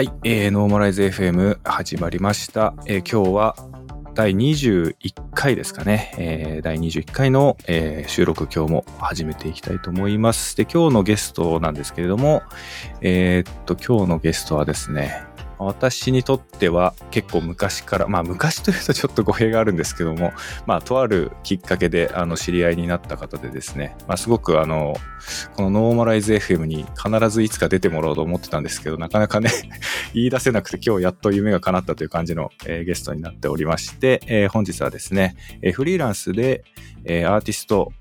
はい、えー、ノーマライズ FM 始まりました。えー、今日は第21回ですかね。えー、第21回の、えー、収録今日も始めていきたいと思います。で、今日のゲストなんですけれども、えー、っと、今日のゲストはですね、私にとっては結構昔から、まあ昔というとちょっと語弊があるんですけども、まあとあるきっかけであの知り合いになった方でですね、まあすごくあの、このノーマライズ FM に必ずいつか出てもらおうと思ってたんですけど、なかなかね 言い出せなくて今日やっと夢が叶ったという感じの、えー、ゲストになっておりまして、えー、本日はですね、えー、フリーランスで、えー、アーティスト、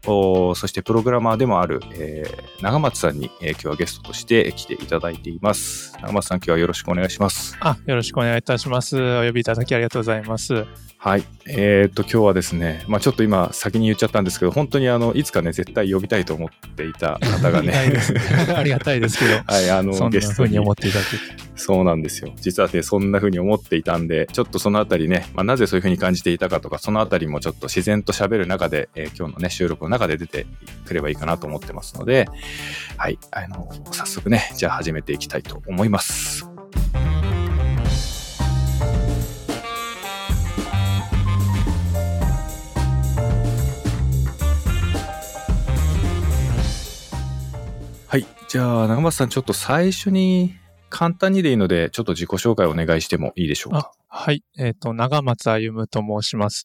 そしてプログラマーでもある、えー、長松さんに、えー、今日はゲストとして来ていただいています。長松さん今日はよろしくお願いします。あ、よろしくお願いいたします。お呼びいただきありがとうございます。はい。えっ、と、今日はですね、まあちょっと今先に言っちゃったんですけど、本当にあの、いつかね、絶対呼びたいと思っていた方がね。ありがたいですけど。はい、あの、ゲストに思っていただそうなんですよ。実はね、そんな風に思っていたんで、ちょっとそのあたりね、まあなぜそういう風に感じていたかとか、そのあたりもちょっと自然と喋る中で、えー、今日のね、収録の中で出てくればいいかなと思ってますので、はい、あの、早速ね、じゃあ始めていきたいと思います。じゃあ、長松さん、ちょっと最初に簡単にでいいので、ちょっと自己紹介をお願いしてもいいでしょうか？はい。えっ、ー、と、長松歩と申します。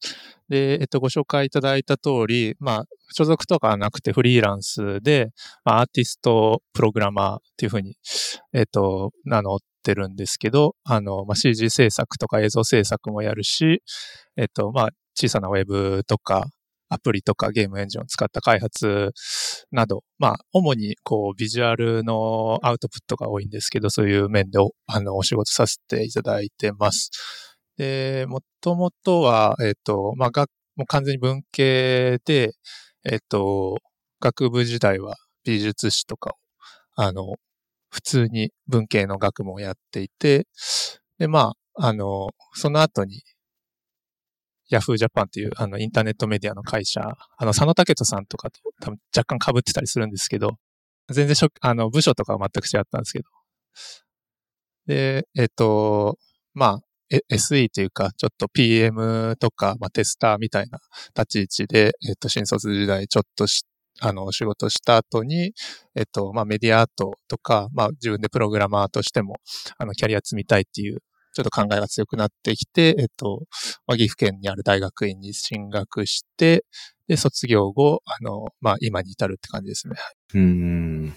で、えっ、ー、と、ご紹介いただいた通り、まあ、所属とかはなくてフリーランスで、まあ、アーティストプログラマーっていうふうに、えっ、ー、と、名乗ってるんですけど、あの、まあ、CG 制作とか映像制作もやるし、えっ、と、まあ、小さなウェブとか、アプリとかゲームエンジンを使った開発など、まあ、主にこう、ビジュアルのアウトプットが多いんですけど、そういう面でお、あの、お仕事させていただいてます。で、もともとは、えっ、ー、と、まあ、学、もう完全に文系で、えっ、ー、と、学部時代は美術史とかを、あの、普通に文系の学問をやっていて、で、まあ、あの、その後に、ヤフージャパンっていうあのインターネットメディアの会社、あの佐野武人さんとかと多分若干被ってたりするんですけど、全然あの部署とかは全く違ったんですけど。で、えっ、と、まあ、SE というか、ちょっと PM とか、まあ、テスターみたいな立ち位置で、えっ、と、新卒時代ちょっとし、あの、仕事した後に、えっ、と、まあ、メディアアートとか、まあ、自分でプログラマーとしても、あの、キャリア積みたいっていうちょっと考えが強くなってきて、えっと、まあ、岐阜県にある大学院に進学して、で、卒業後、あの、まあ、今に至るって感じですね。うん。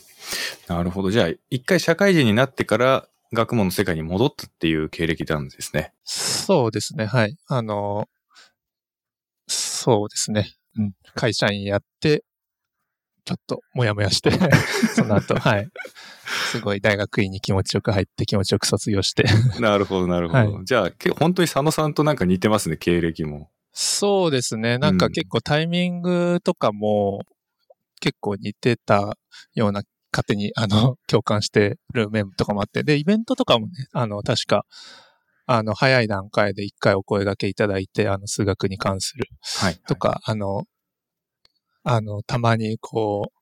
なるほど。じゃあ、一回社会人になってから学問の世界に戻ったっていう経歴なんですね。そうですね。はい。あの、そうですね。うん。会社員やって、ちょっともやもやして その後、はい。すごい大学院に気持ちよく入って気持ちよく卒業して なるほど、なるほど。はい、じゃあ、本当に佐野さんとなんか似てますね、経歴も。そうですね。なんか結構タイミングとかも結構似てたような、勝手にあの、共感してる面とかもあって。で、イベントとかもね、あの、確か、あの、早い段階で一回お声掛けいただいて、あの、数学に関する。はい。とか、はい、あの、あの、たまにこう、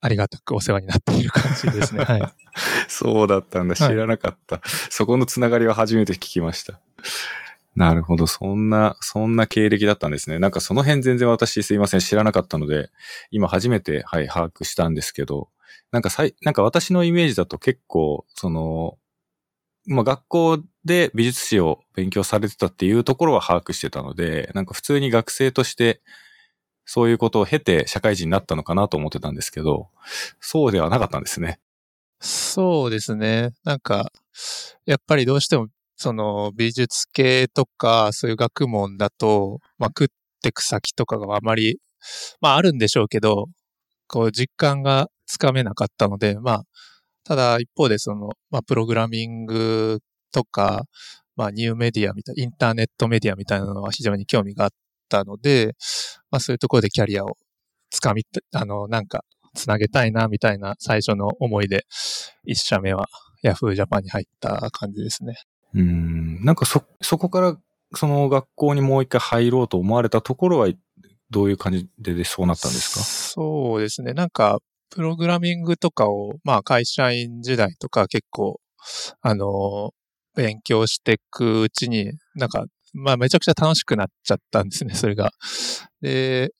ありがたくお世話になっている感じですね。はい。そうだったんだ。知らなかった。はい、そこのつながりは初めて聞きました。なるほど。そんな、そんな経歴だったんですね。なんかその辺全然私すいません。知らなかったので、今初めて、はい、把握したんですけど、なんかさい、なんか私のイメージだと結構、その、まあ学校で美術史を勉強されてたっていうところは把握してたので、なんか普通に学生としてそういうことを経て社会人になったのかなと思ってたんですけど、そうではなかったんですね。そうですね。なんか、やっぱりどうしても、その美術系とか、そういう学問だと、まあ、食ってく先とかがあまり、まああるんでしょうけど、こう実感がつかめなかったので、まあ、ただ一方でその、まあプログラミングとか、まあニューメディアみたい、インターネットメディアみたいなのは非常に興味があったので、まあそういうところでキャリアをつかみ、あの、なんか、つなげたいな、みたいな最初の思いで、一社目は Yahoo Japan に入った感じですね。うん。なんかそ、そこから、その学校にもう一回入ろうと思われたところは、どういう感じでそうなったんですか？そうですね。なんか、プログラミングとかを、まあ会社員時代とか結構、あの、勉強していくうちに、なんか、まあめちゃくちゃ楽しくなっちゃったんですね、それが。で、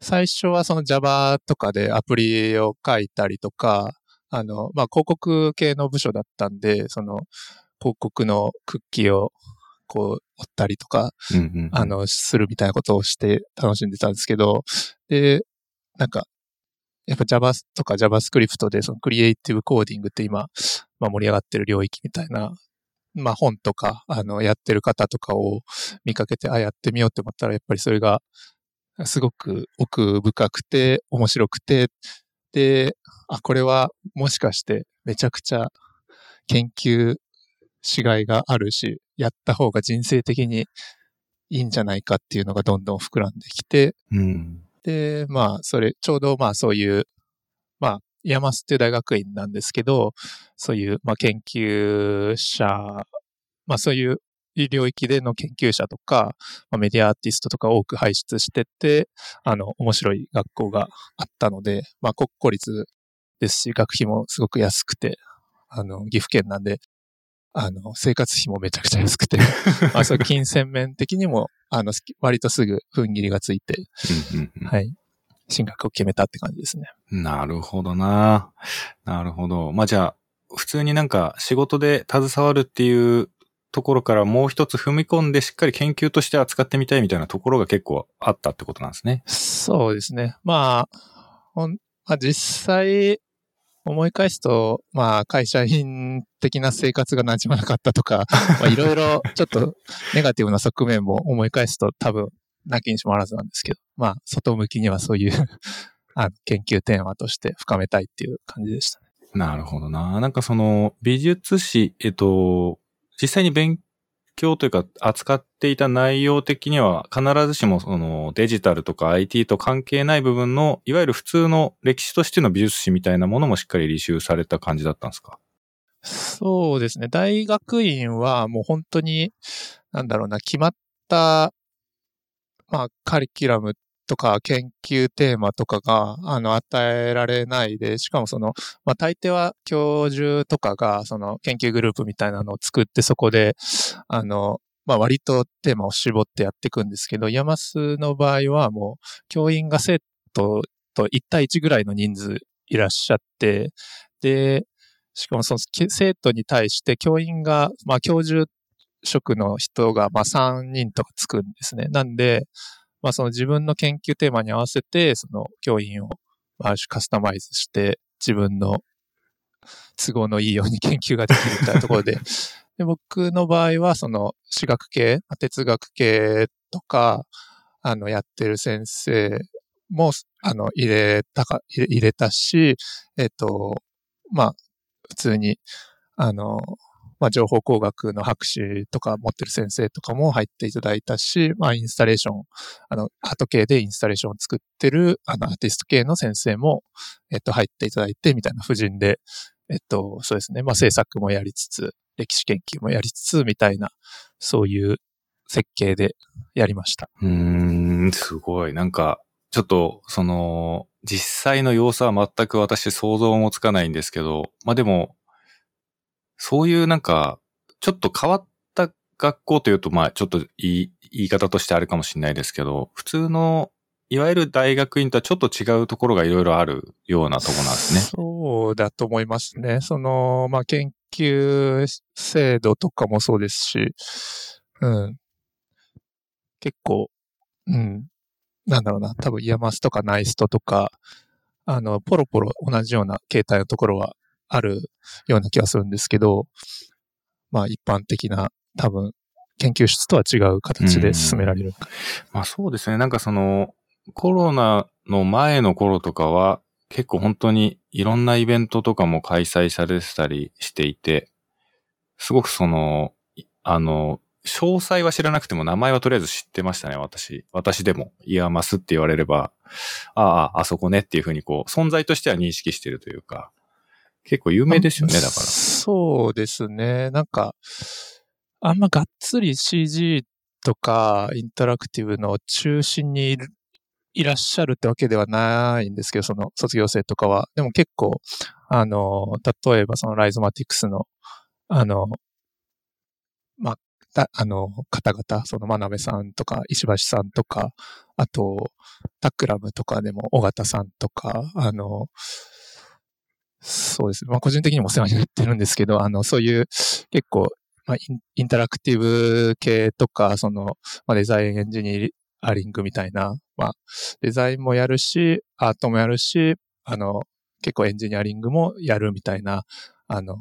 最初はその Java とかでアプリを書いたりとか、あの、まあ広告系の部署だったんで、その広告のクッキーをこう折ったりとか、うんうんうんあ、の、するみたいなことをして楽しんでたんですけど、で、なんか、やっぱ Java とか JavaScript でそのクリエイティブコーディングって今、まあ盛り上がってる領域みたいな、まあ本とか、あの、やってる方とかを見かけて、あ、やってみようって思ったら、やっぱりそれが、すごく奥深くて、面白くて、で、あ、これはもしかしてめちゃくちゃ研究しがいがあるし、やった方が人生的にいいんじゃないかっていうのがどんどん膨らんできて、うん。で、まあ、それ、ちょうどまあそういう、まあ、 IAMAS っていう大学院なんですけど、そういう、まあ研究者、まあそういう領域での研究者とか、まあ、メディアアーティストとか多く輩出してて、あの、面白い学校があったので、まあ国公立ですし、学費もすごく安くて、あの、岐阜県なんで、あの、生活費もめちゃくちゃ安くて、まあそう金銭面的にも、あの、割とすぐ踏ん切りがついて、はい。進学を決めたって感じですね。なるほどな。なるほど。まあ、じゃあ、普通になんか仕事で携わるっていうところからもう一つ踏み込んでしっかり研究として扱ってみたいみたいなところが結構あったってことなんですね。そうですね。まあ、ほんまあ、実際、思い返すと、まあ、会社員的な生活が馴染まなかったとか、まあ、いろいろちょっとネガティブな側面も思い返すと多分、なきにしもあらずなんですけど、まあ、外向きにはそういう あの研究テーマとして深めたいっていう感じでしたね。なるほどな。なんかその美術史、えっと、実際に勉強というか扱っていた内容的には必ずしもそのデジタルとか IT と関係ない部分のいわゆる普通の歴史としての美術史みたいなものもしっかり履修された感じだったんですか？そうですね。大学院はもう本当に、なんだろうな、決まった、まあ、カリキュラムとか研究テーマとかが、あの、与えられないで、しかもその、まあ、大抵は教授とかが、その、研究グループみたいなのを作って、そこで、あの、まあ、割とテーマを絞ってやっていくんですけど、ヤマスの場合はもう、教員が生徒と1対1ぐらいの人数いらっしゃって、で、しかもその生徒に対して教員が、まあ教授職の人がまあ3人とかつくんですね。なんで、まあその自分の研究テーマに合わせて、その教員をまあある種カスタマイズして自分の都合のいいように 研究ができるみたいなところで、で僕の場合はその私学系、まあ哲学系とか、あのやってる先生も、あの入れたか、入れ入れたし、えっと、まあ普通に、あの、まあ、情報工学の博士とか持ってる先生とかも入っていただいたし、まあ、インスタレーション、あの、アート系でインスタレーションを作ってる、あの、アーティスト系の先生も、えっと、入っていただいて、みたいな布陣で、えっと、そうですね、まあ、制作もやりつつ、歴史研究もやりつつ、みたいな、そういう設計でやりました。うん、すごい。なんか、ちょっと、その、実際の様子は全く私想像もつかないんですけど、まあでも、そういうなんか、ちょっと変わった学校というと、まあちょっと言い言い方としてあるかもしれないですけど、普通の、いわゆる大学院とはちょっと違うところがいろいろあるようなとこなんですね。そうだと思いますね。その、まあ、研究制度とかもそうですし、うん。結構、うん。なんだろうな、多分 IAMAS とか NAIST とか、あの、ポロポロ同じような形態のところはあるような気がするんですけど、まあ一般的な多分研究室とは違う形で進められる。まあそうですね。なんかその、コロナの前の頃とかは、結構本当にいろんなイベントとかも開催されてたりしていて、すごくその、あの、詳細は知らなくても名前はとりあえず知ってましたね、私。私でも、 IAMAS って言われれば、ああ、あそこねっていうふうにこう、存在としては認識してるというか、結構有名ですよね、だから。そうですね。なんか、あんまがっつり CG とかインタラクティブの中心にいらっしゃるってわけではないんですけど、その卒業生とかは。でも結構、あの、例えばそのライゾマティクスの、あの、まあ、たあの、方々、その真鍋さんとか、石橋さんとか、あと、タックラムとかでも、尾形さんとか、あの、そうですね。まあ、個人的にもお世話になってるんですけど、あの、そういう結構、まあ、インタラクティブ系とか、その、まあ、デザインエンジニアリングみたいな、まあ、デザインもやるし、アートもやるし、あの、結構エンジニアリングもやるみたいな、あの、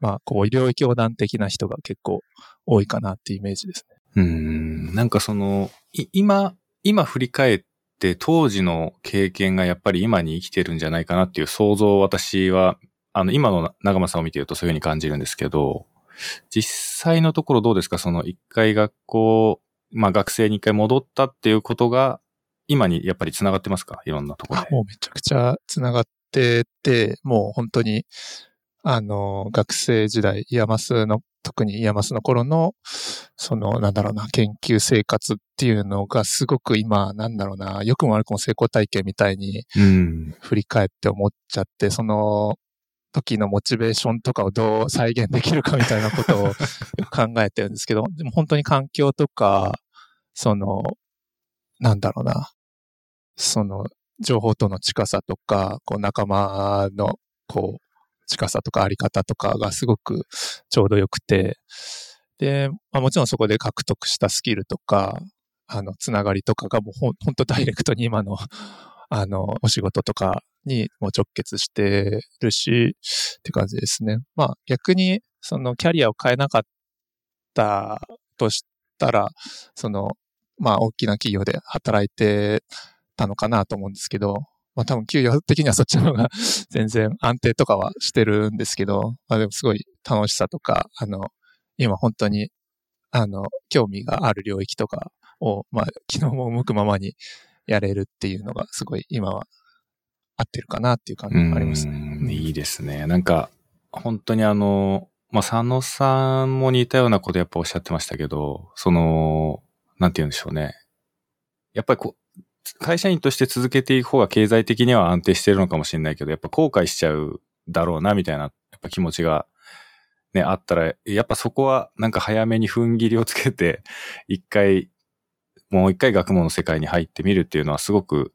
まあ、こう、領域横断的な人が結構多いかなっていうイメージですね。うん、なんかその、今、今振り返っ当時の経験がやっぱり今に生きてるんじゃないかなっていう想像を私は、あの、今の長間さんを見てるとそういうふうに感じるんですけど、実際のところどうですか？その一回学校、まあ学生に一回戻ったっていうことが、今にやっぱり繋がってますか？いろんなところで。もうめちゃくちゃ繋がってて、もう本当に、あの、学生時代、 IAMAS の、特に IAMAS の頃の、その、なんだろうな、研究生活っていうのがすごく今、なんだろうな、良くも悪くも成功体験みたいに、振り返って思っちゃって、うん、その、時のモチベーションとかをどう再現できるかみたいなことを 考えてるんですけど、でも本当に環境とか、その、なんだろうな、その、情報との近さとか、こう仲間の、こう、近さとかあり方とかがすごくちょうど良くて、で、まあ、もちろんそこで獲得したスキルとか、あの、つながりとかがもうほん、ほんとダイレクトに今の、あの、お仕事とかにも直結してるし、って感じですね。まあ逆に、そのキャリアを変えなかったとしたら、その、まあ大きな企業で働いてたのかなと思うんですけど、まあ多分給与的にはそっちの方が 全然安定とかはしてるんですけど、まあでもすごい楽しさとか、あの、今本当に、あの、興味がある領域とかを、まあ昨日も向くままにやれるっていうのがすごい今は合ってるかなっていう感じがありますね。いいですね。なんか、本当にあの、まあ、佐野さんも似たようなことやっぱおっしゃってましたけど、その、なんて言うんでしょうね。やっぱりこう、会社員として続けていく方が経済的には安定してるのかもしれないけど、やっぱ後悔しちゃうだろうな、みたいな、やっぱ気持ちがね、あったら、やっぱそこはなんか早めに踏ん切りをつけて、一回、もう一回学問の世界に入ってみるっていうのはすごく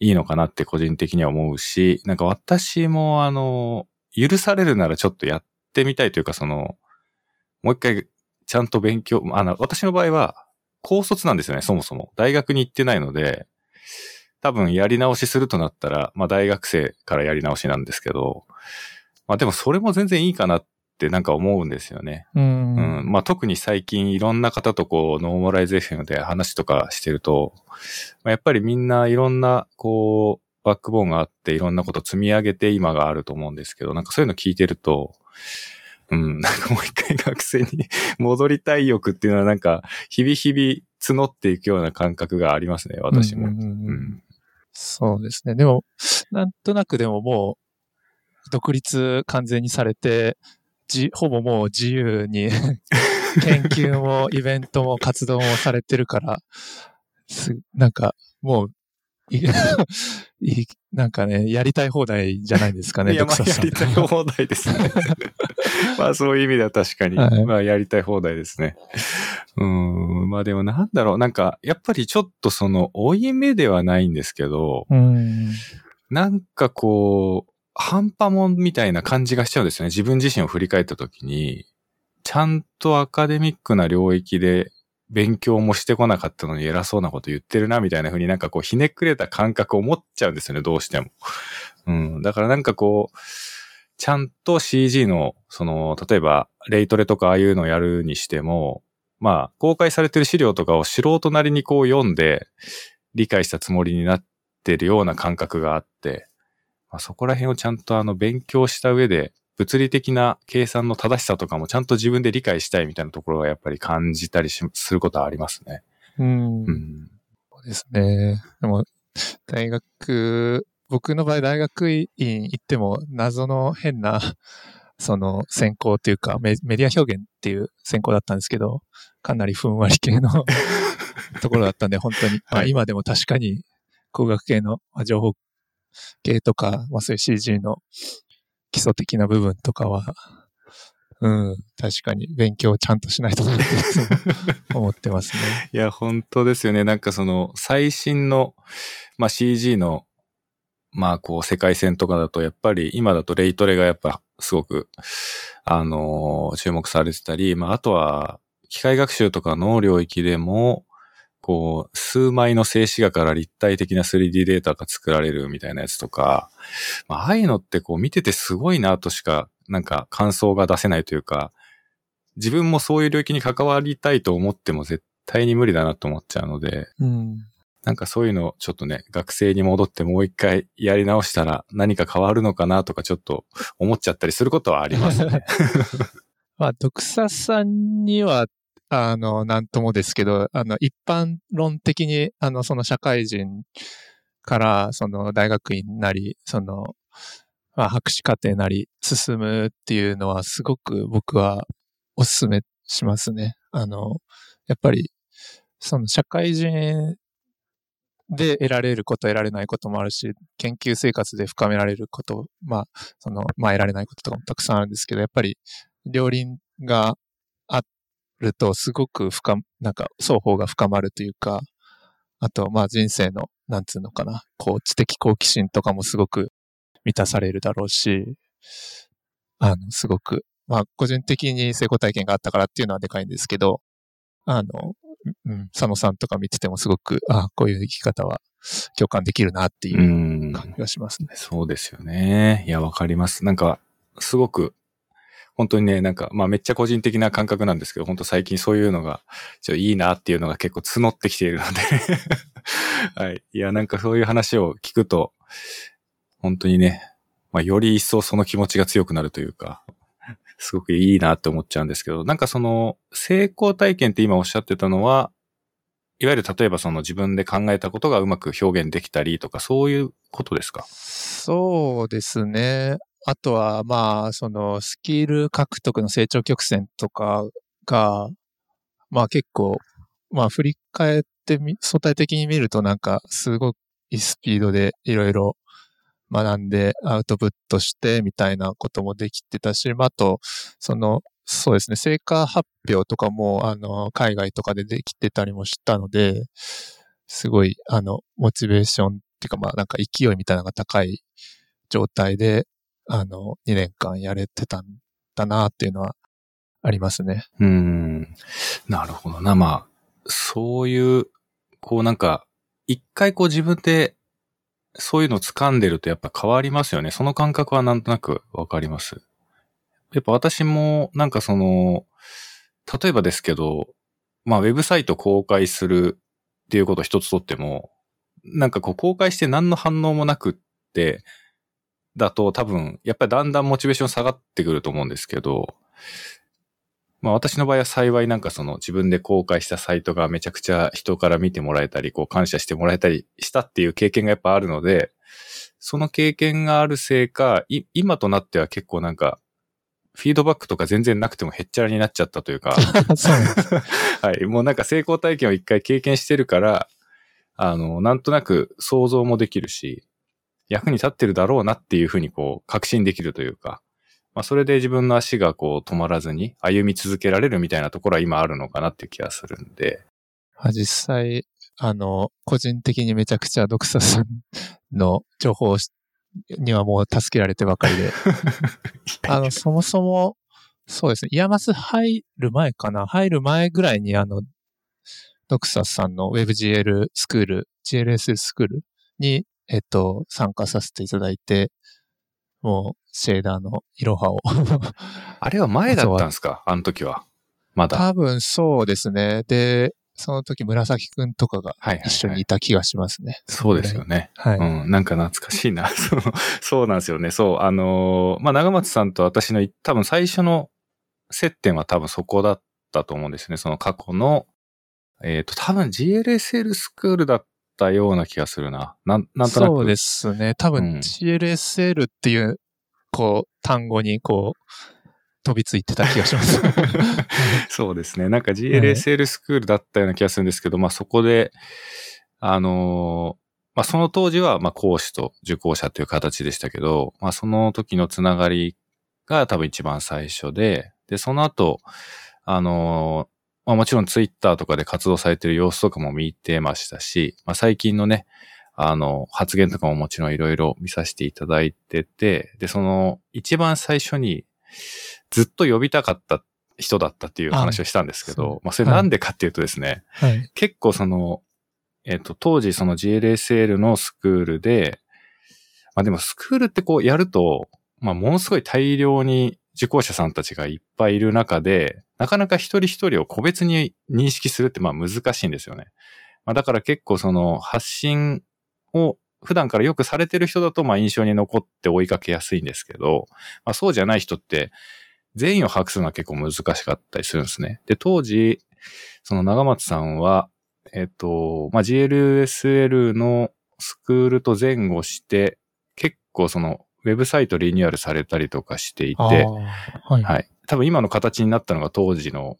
いいのかなって個人的には思うし、なんか私もあの、許されるならちょっとやってみたいというか、その、もう一回ちゃんと勉強、あの、私の場合は、高卒なんですよね、そもそも。大学に行ってないので、多分やり直しするとなったら、まあ大学生からやり直しなんですけど、まあでもそれも全然いいかなっってなんか思うんですよね。うん、うん。まあ特に最近いろんな方とこう、ノーマライゼーションで話とかしてると、まあ、やっぱりみんないろんなこう、バックボーンがあっていろんなこと積み上げて今があると思うんですけど、なんかそういうの聞いてると、うん、なんかもう一回学生に 戻りたい欲っていうのはなんか、日々日々募っていくような感覚がありますね、私も。そうですね。でも、なんとなくでももう、独立完全にされて、じ、ほぼもう自由に 研究もイベントも活動もされてるから、す、なんか、もう、いなんかね、やりたい放題じゃないですかね、いや、まあ、やりたい放題ですね。まあ、そういう意味では確かに、はい、まあ、やりたい放題ですね。うん、まあでもなんだろう、なんか、やっぱりちょっとその、追い目ではないんですけど、んなんかこう、半端もんみたいな感じがしちゃうんですよね。自分自身を振り返った時に、ちゃんとアカデミックな領域で勉強もしてこなかったのに偉そうなこと言ってるな、みたいな風になんかこうひねくれた感覚を持っちゃうんですよね、どうしても。うん。だからなんかこう、ちゃんと CG の、その、例えば、レイトレとかああいうのをやるにしても、まあ、公開されてる資料とかを素人なりにこう読んで、理解したつもりになってるような感覚があって、まあ、そこら辺をちゃんとあの勉強した上で、物理的な計算の正しさとかもちゃんと自分で理解したいみたいなところはやっぱり感じたりすることはありますね。うん。うん、そうですね。でも、大学、僕の場合大学院行っても謎の変な、その専攻というかメメディア表現っていう専攻だったんですけど、かなりふんわり系の ところだったんで、本当に、はい、今でも確かに工学系の情報系とか、まあそういう CG の基礎的な部分とかは、うん、確かに勉強ちゃんとしないとなって思ってますね。いや、本当ですよね。なんかその最新の、まあ、CG の、まあこう世界線とかだとやっぱり今だとレイトレがやっぱすごく、あのー、注目されてたり、まああとは機械学習とかの領域でも、こう、数枚の静止画から立体的な 3D データが作られるみたいなやつとか、まあ、ああいうのってこう見ててすごいなとしか、なんか感想が出せないというか、自分もそういう領域に関わりたいと思っても絶対に無理だなと思っちゃうので、うん、なんかそういうのをちょっとね、学生に戻ってもう一回やり直したら何か変わるのかなとかちょっと思っちゃったりすることはありますね。まあ、ドクサさんにはあの、なんともですけど、あの、一般論的に、あの、その社会人から、その大学院なり、その、まあ、博士課程なり進むっていうのはすごく僕はお勧めしますね。あの、やっぱり、その社会人で得られること、得られないこともあるし、研究生活で深められること、まあ、その、まあ、得られないこととかもたくさんあるんですけど、やっぱり、両輪がるとすごく深、なんか双方が深まるというか、あと、まあ人生の、なんつうのかな、こう知的好奇心とかもすごく満たされるだろうし、あの、すごく、まあ個人的に成功体験があったからっていうのはでかいんですけど、あの、うん、佐野さんとか見ててもすごく、あこういう生き方は共感できるなっていう感じがしますね。うそうですよね。いや、わかります。なんか、すごく本当にね、なんか、まあめっちゃ個人的な感覚なんですけど、本当最近そういうのが、ちょいいなっていうのが結構募ってきているので はい。いや、なんかそういう話を聞くと、本当にね、まあより一層その気持ちが強くなるというか、すごくいいなって思っちゃうんですけど、なんかその、成功体験って今おっしゃってたのは、いわゆる例えばその自分で考えたことがうまく表現できたりとか、そういうことですか？そうですね。あとは、まあ、その、スキル獲得の成長曲線とかが、まあ結構、まあ振り返ってみ、相対的に見るとなんか、すごいスピードでいろいろ学んでアウトプットしてみたいなこともできてたし、まあ、と、その、そうですね、成果発表とかも、あの、海外とかでできてたりもしたので、すごい、あの、モチベーションっていうか、まあ、なんか勢いみたいなのが高い状態で、あの、2年間やれてたんだなっていうのはありますね。うん。なるほどな。まあ、そういう、こうなんか、一回こう自分でそういうの掴んでるとやっぱ変わりますよね。その感覚はなんとなくわかります。やっぱ私もなんかその、例えばですけど、まあウェブサイト公開するっていうことを一つとっても、なんかこう公開して何の反応もなくって、だと多分、やっぱりだんだんモチベーション下がってくると思うんですけど、まあ私の場合は幸いなんかその自分で公開したサイトがめちゃくちゃ人から見てもらえたり、こう感謝してもらえたりしたっていう経験がやっぱあるので、その経験があるせいか、今となっては結構なんか、フィードバックとか全然なくてもへっちゃらになっちゃったというか はい。もうなんか成功体験を一回経験してるから、あの、なんとなく想像もできるし、役に立ってるだろうなっていうふうにこう確信できるというか、まあそれで自分の足がこう止まらずに歩み続けられるみたいなところは今あるのかなっていう気がするんで。実際、あの、個人的にめちゃくちゃ doxas さんの情報にはもう助けられてばかりで。あの、そもそも、そうですね、 IAMAS 入る前かな入る前ぐらいにあの、ドクサスさんの WebGL スクール、GLS スクールにえっと、参加させていただいて、もう、シェーダーのいろはを あれは前だったんですか？あの時は。まだ。多分そうですね。で、その時紫くんとかが一緒にいた気がしますね。はいはいはい、そうですよね。はい。うん。なんか懐かしいな。そう、そうなんですよね。そう。あのー、まあ、長松さんと私の多分最初の接点は多分そこだったと思うんですね。その過去の、えっ、ー、と、多分 GLSL スクールだっったような気がするな。なん、なんとなく。そうですね。多分 GLSL っていう、こう、単語にこう、飛びついてた気がします。そうですね。なんか GLSL スクールだったような気がするんですけど、まあそこで、あのまあその当時は、まあ講師と受講者という形でしたけど、まあその時のつながりが多分一番最初で、で、その後、あのまあもちろんツイッターとかで活動されてる様子とかも見てましたし、まあ最近のね、あの、発言とかももちろんいろいろ見させていただいてて、で、その、一番最初にずっと呼びたかった人だったっていう話をしたんですけど、まあそれなんでかっていうとですね、はい。結構その、えっ、と、当時その GLSL のスクールで、まあでもスクールってこうやると、まあものすごい大量に受講者さんたちがいっぱいいる中で、なかなか一人一人を個別に認識するってまあ難しいんですよね。まあだから結構その発信を普段からよくされてる人だとまあ印象に残って追いかけやすいんですけど、まあそうじゃない人って全員を把握するのは結構難しかったりするんですね。で、当時、その長松さんは、えっと、まあ GLSL のスクールと前後して、結構そのウェブサイトリニューアルされたりとかしていて、はい、はい。多分今の形になったのが当時の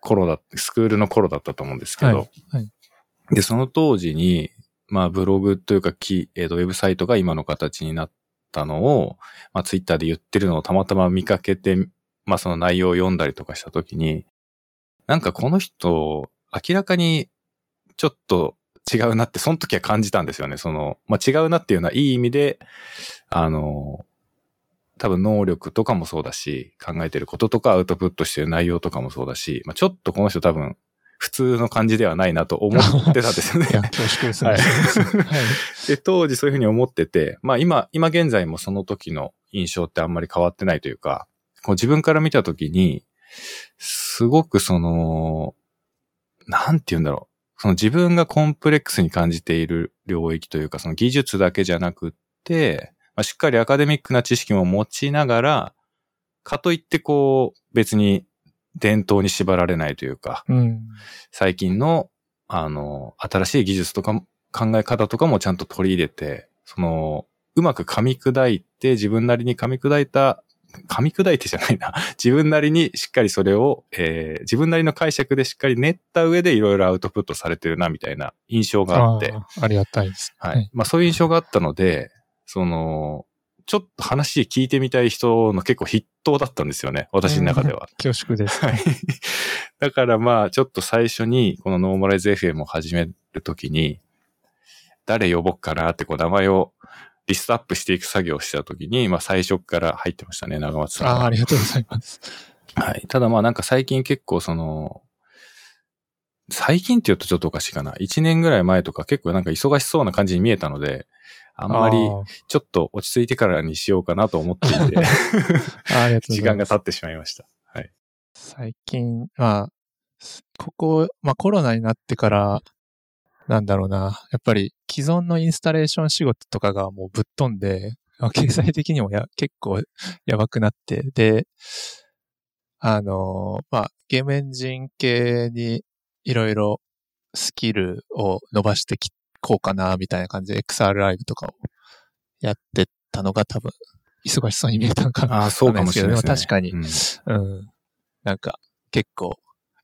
頃だ、スクールの頃だったと思うんですけど、はいはい、で、その当時に、まあブログというかキ、えー、とウェブサイトが今の形になったのを、まあツイッターで言ってるのをたまたま見かけて、まあその内容を読んだりとかしたときに、なんかこの人、明らかにちょっと違うなって、その時は感じたんですよね。その、まあ、違うなっていうのはいい意味で、あの、多分能力とかもそうだし、考えてることとかアウトプットしてる内容とかもそうだし、まあ、ちょっとこの人多分普通の感じではないなと思ってたんですよね。いや、恐縮ですね。はい。で、当時そういうふうに思ってて、まあ今、今現在もその時の印象ってあんまり変わってないというか、こう自分から見た時に、すごくその、なんて言うんだろう。その自分がコンプレックスに感じている領域というか、その技術だけじゃなくって、まあ、しっかりアカデミックな知識も持ちながら、かといってこう、別に伝統に縛られないというか、うん、最近の、あの、新しい技術とか考え方とかもちゃんと取り入れて、その、うまく噛み砕いて、自分なりに噛み砕いた噛み砕いてじゃないな。自分なりにしっかりそれを、えー、自分なりの解釈でしっかり練った上でいろいろアウトプットされてるな、みたいな印象があって。あありがたいです。はい。まあそういう印象があったので、その、ちょっと話聞いてみたい人の結構筆頭だったんですよね。私の中では。恐縮です。はい。だからまあ、ちょっと最初に、このノーマライズ FM を始めるときに、誰呼ぼっかなってこう名前をリストアップしていく作業をしたときに、まあ最初から入ってましたね、長松さん。ああ、ありがとうございます。はい。ただまあなんか最近結構その、最近って言うとちょっとおかしいかな。1年ぐらい前とか結構なんか忙しそうな感じに見えたので、あんまりちょっと落ち着いてからにしようかなと思っていて 時間が経ってしまいました。はい。最近、まあ、ここ、まあコロナになってから、なんだろうな。やっぱり既存のインスタレーション仕事とかがもうぶっ飛んで、経済的にもや結構やばくなって、で、あの、まあ、ゲームエンジン系にいろいろスキルを伸ばしてきこうかな、みたいな感じで XR ライブとかをやってたのが多分、忙しそうに見えたのかな。ああ、そうかもしれないですね。確かに、うん、うん。なんか、結構、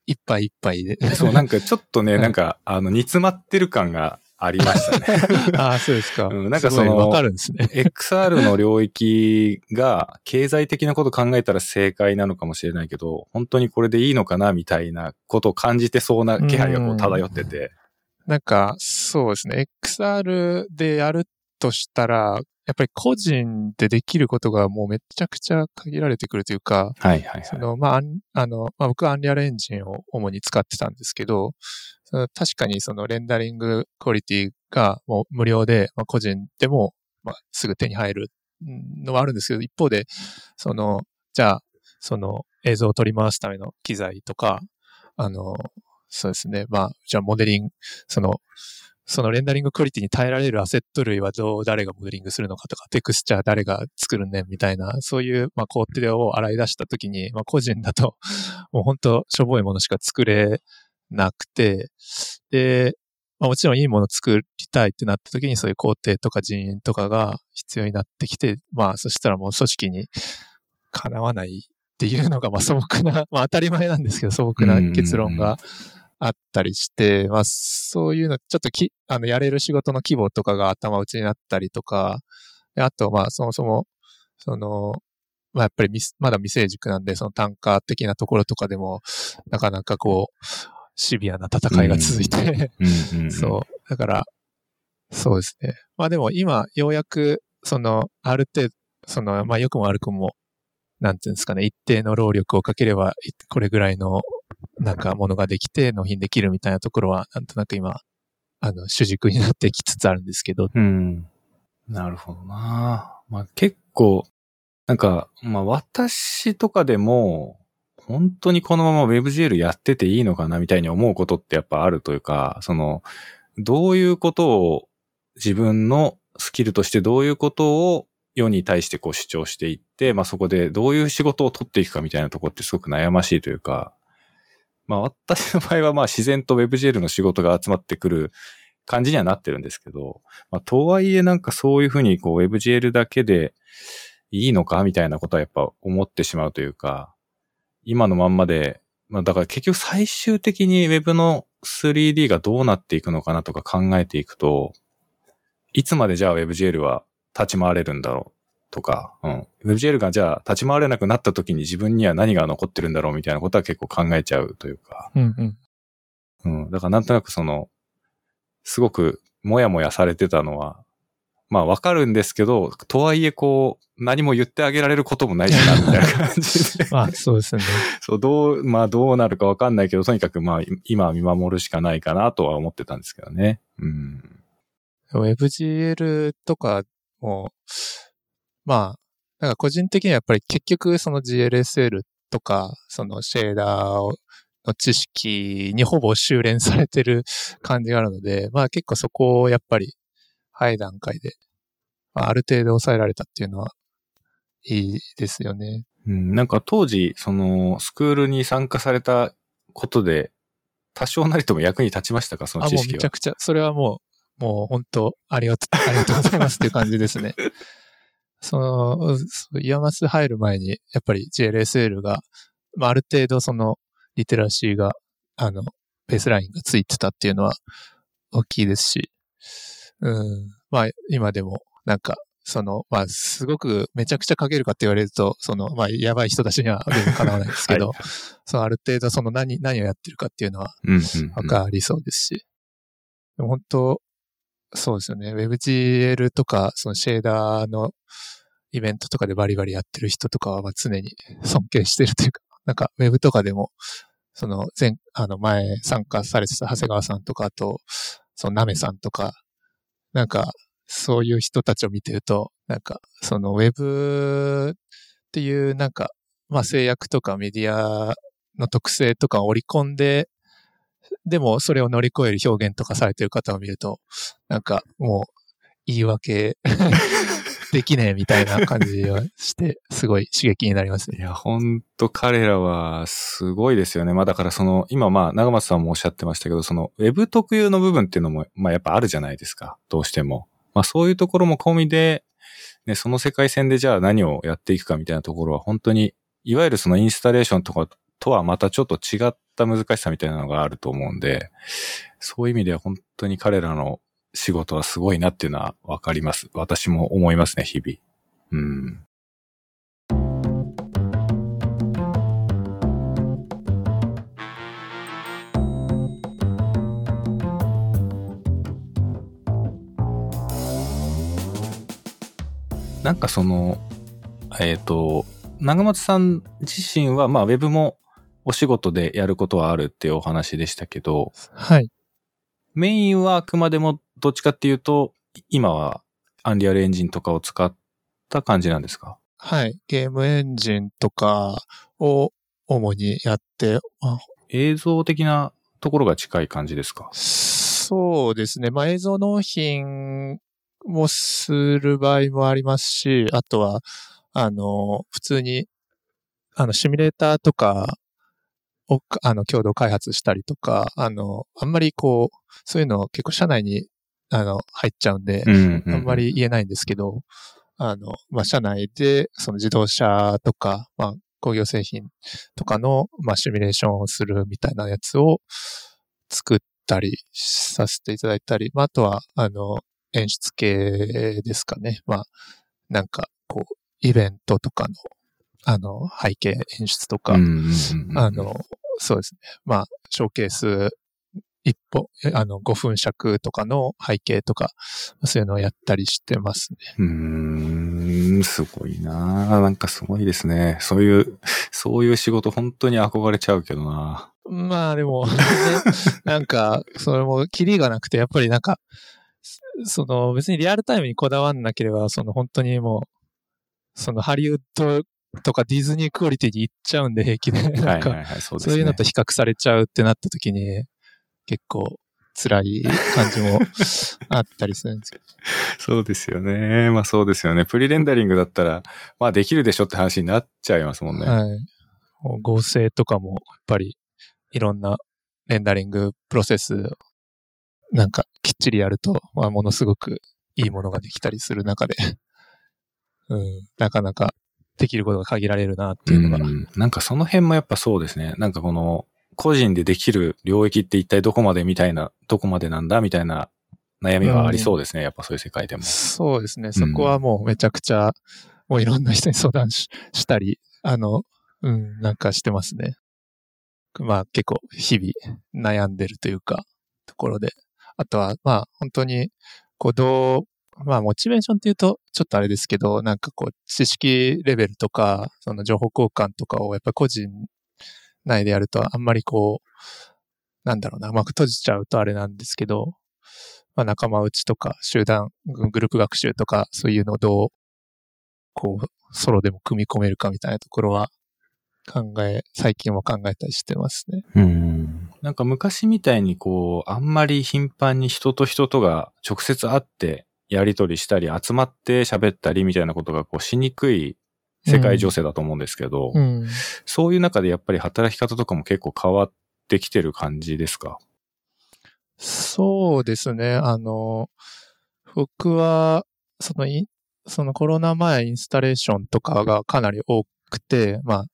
いっぱいいっぱいで。そう、なんかちょっとね、なんか、あの、煮詰まってる感がありましたね。ああ、そうですか。うん、なんかその、わかるんですね。XR の領域が経済的なこと考えたら正解なのかもしれないけど、本当にこれでいいのかなみたいなことを感じてそうな気配がこう漂ってて。なんか、そうですね。XR でやるとしたら、やっぱり個人でできることがもうめちゃくちゃ限られてくるというか、はいはいはい。その、まあ、あの、まあ、僕はアンリアルエンジンを主に使ってたんですけど、その確かにそのレンダリングクオリティがもう無料で、まあ、個人でも、まあ、すぐ手に入るのはあるんですけど、一方で、その、じゃあ、その映像を取り回すための機材とか、あの、そうですね。まあ、じゃあモデリング、その、そのレンダリングクオリティに耐えられるアセット類はどう、誰がモデリングするのかとか、テクスチャー誰が作るねんみたいな、そういう、まあ、工程を洗い出したときに、まあ、個人だと、もう本当しょぼいものしか作れなくて、で、まあ、もちろんいいもの作りたいってなった時にそういう工程とか人員とかが必要になってきて、まあそしたらもう組織にかなわないっていうのがまあ素朴な、まあ当たり前なんですけど素朴な結論があったりして、まあ、そういうの、ちょっとき、あの、やれる仕事の規模とかが頭打ちになったりとか、あと、まあ、そもそも、その、まあ、やっぱりまだ未成熟なんで、その単価的なところとかでも、なかなかこう、シビアな戦いが続いて、そう。だから、そうですね。まあでも今、ようやく、その、ある程度、その、まあ良くも悪くも、なんていうんですかね、一定の労力をかければ、これぐらいの、なんかものができて納品できるみたいなところは、なんとなく今、あの、主軸になってきつつあるんですけど。うん。なるほどなまあ結構、なんか、まあ私とかでも、本当にこのまま WebGL やってていいのかなみたいに思うことってやっぱあるというか、その、どういうことを自分のスキルとしてどういうことを世に対してこう主張していって、まあそこでどういう仕事を取っていくかみたいなとこってすごく悩ましいというか、まあ私の場合はまあ自然と WebGL の仕事が集まってくる感じにはなってるんですけど、まあとはいえなんかそういうふうにこう WebGL だけでいいのかみたいなことはやっぱ思ってしまうというか、今のまんまで、まあだから結局最終的に Web の 3D がどうなっていくのかなとか考えていくと、いつまでじゃあ WebGL は立ち回れるんだろうとか、うん。WebGL がじゃあ立ち回れなくなった時に自分には何が残ってるんだろうみたいなことは結構考えちゃうというか。うんうん。うん。だからなんとなくその、すごくもやもやされてたのは、まあわかるんですけど、とはいえこう、何も言ってあげられることもないしな、みたいな感じで。まあそうですね。そう、どう、まあどうなるかわかんないけど、とにかくまあ今は見守るしかないかなとは思ってたんですけどね。うん。WebGL とかも、まあ、なんか個人的にはやっぱり結局その GLSL とか、そのシェーダーの知識にほぼ修練されてる感じがあるので、まあ結構そこをやっぱり早い段階で、まあ、ある程度抑えられたっていうのはいいですよね。うん、なんか当時、そのスクールに参加されたことで、多少なりとも役に立ちましたか？その知識は。あ、もうめちゃくちゃ、それはもう、もう本当ありがとう、ありがとうございますっていう感じですね。その、 IAMAS 入る前に、やっぱり GLSL が、まあ、ある程度その、リテラシーが、あの、ベースラインがついてたっていうのは大きいですし、うん、まあ、今でも、なんか、その、まあ、すごくめちゃくちゃ書けるかって言われると、その、まあ、やばい人たちには全然かなわないですけど、はい、そのある程度その何、何をやってるかっていうのは、わかりそうですし、本当、そうですよね。WebGL とか、そのシェーダーのイベントとかでバリバリやってる人とかは、まあ常に尊敬してるというか、なんか Web とかでも、その前、あの前参加されてた長谷川さんとか、あと、そのナメさんとか、なんか、そういう人たちを見てると、なんか、その Web っていうなんか、まあ制約とかメディアの特性とかを織り込んで、でもそれを乗り越える表現とかされてる方を見ると、なんかもう言い訳 できねえみたいな感じをして、すごい刺激になりますね。いや、ほんと彼らはすごいですよね。まあだからその、今まあ長松さんもおっしゃってましたけど、その Web 特有の部分っていうのも、まあやっぱあるじゃないですか。どうしても。まあそういうところも込みで、ね、その世界線でじゃあ何をやっていくかみたいなところは本当に、いわゆるそのインスタレーションとかとはまたちょっと違った難しさみたいなのがあると思うんで、そういう意味では本当に彼らの仕事はすごいなっていうのはわかります。私も思いますね、日々。うん。なんかその、えっ、ー、と、長松さん自身は、まあ、ウェブもお仕事でやることはあるっていうお話でしたけど、はい。メインはあくまでもどっちかっていうと、今はアンリアルエンジンとかを使った感じなんですか？はい。ゲームエンジンとかを主にやって、映像的なところが近い感じですか？そうですね。まあ映像納品もする場合もありますし、あとは、あの、普通に、あの、シミュレーターとかを、あの、共同開発したりとか、あの、あんまりこう、そういうの結構社内に、あの、入っちゃうんで、うんうん、あんまり言えないんですけど、あの、まあ、社内で、その自動車とか、まあ、工業製品とかの、まあ、シミュレーションをするみたいなやつを作ったりさせていただいたり、まあ、あとは、あの、演出系ですかね。まあ、なんか、こう、イベントとかの、あの、背景演出とか、あの、そうですね。まあ、ショーケース一本、えあの、5分尺とかの背景とか、そういうのをやったりしてますね。うーん、すごいななんかすごいですね。そういう、そういう仕事本当に憧れちゃうけどなまあでも、ね、なんか、それもキリがなくて、やっぱりなんか、その別にリアルタイムにこだわんなければ、その本当にもう、そのハリウッドとかディズニークオリティに行っちゃうんで平気で、なんか、そういうのと比較されちゃうってなった時に、結構辛い感じも あったりするんですけど。そうですよね。まあそうですよね。プリレンダリングだったら、まあできるでしょって話になっちゃいますもんね。はい。合成とかも、やっぱり、いろんなレンダリングプロセスを、なんか、きっちりやると、まあ、ものすごくいいものができたりする中で、うん、なかなかできることが限られるなっていうのが、うんなんかその辺もやっぱそうですね。なんかこの、個人でできる領域って一体どこまでみたいな、どこまでなんだみたいな悩みはありそうですね。やっぱそういう世界でも。そうですね。そこはもうめちゃくちゃ、もういろんな人に相談ししたり、あの、うん、なんかしてますね。まあ結構日々悩んでるというか、ところで。あとは、まあ本当に、こうどう、まあモチベーションっていうとちょっとあれですけど、なんかこう知識レベルとか、その情報交換とかをやっぱり個人内でやるとあんまりこう、なんだろうな、うまく閉じちゃうとあれなんですけど、まあ仲間内とか集団、グループ学習とかそういうのをどう、こう、ソロでも組み込めるかみたいなところは考え、最近も考えたりしてますね。うん。なんか昔みたいにこう、あんまり頻繁に人と人とが直接会ってやりとりしたり、集まって喋ったりみたいなことがこうしにくい世界情勢だと思うんですけど、うん。そういう中でやっぱり働き方とかも結構変わってきてる感じですか？そうですね。あの、僕は、そのイン、そのコロナ前インスタレーションとかがかなり多くて、まあ、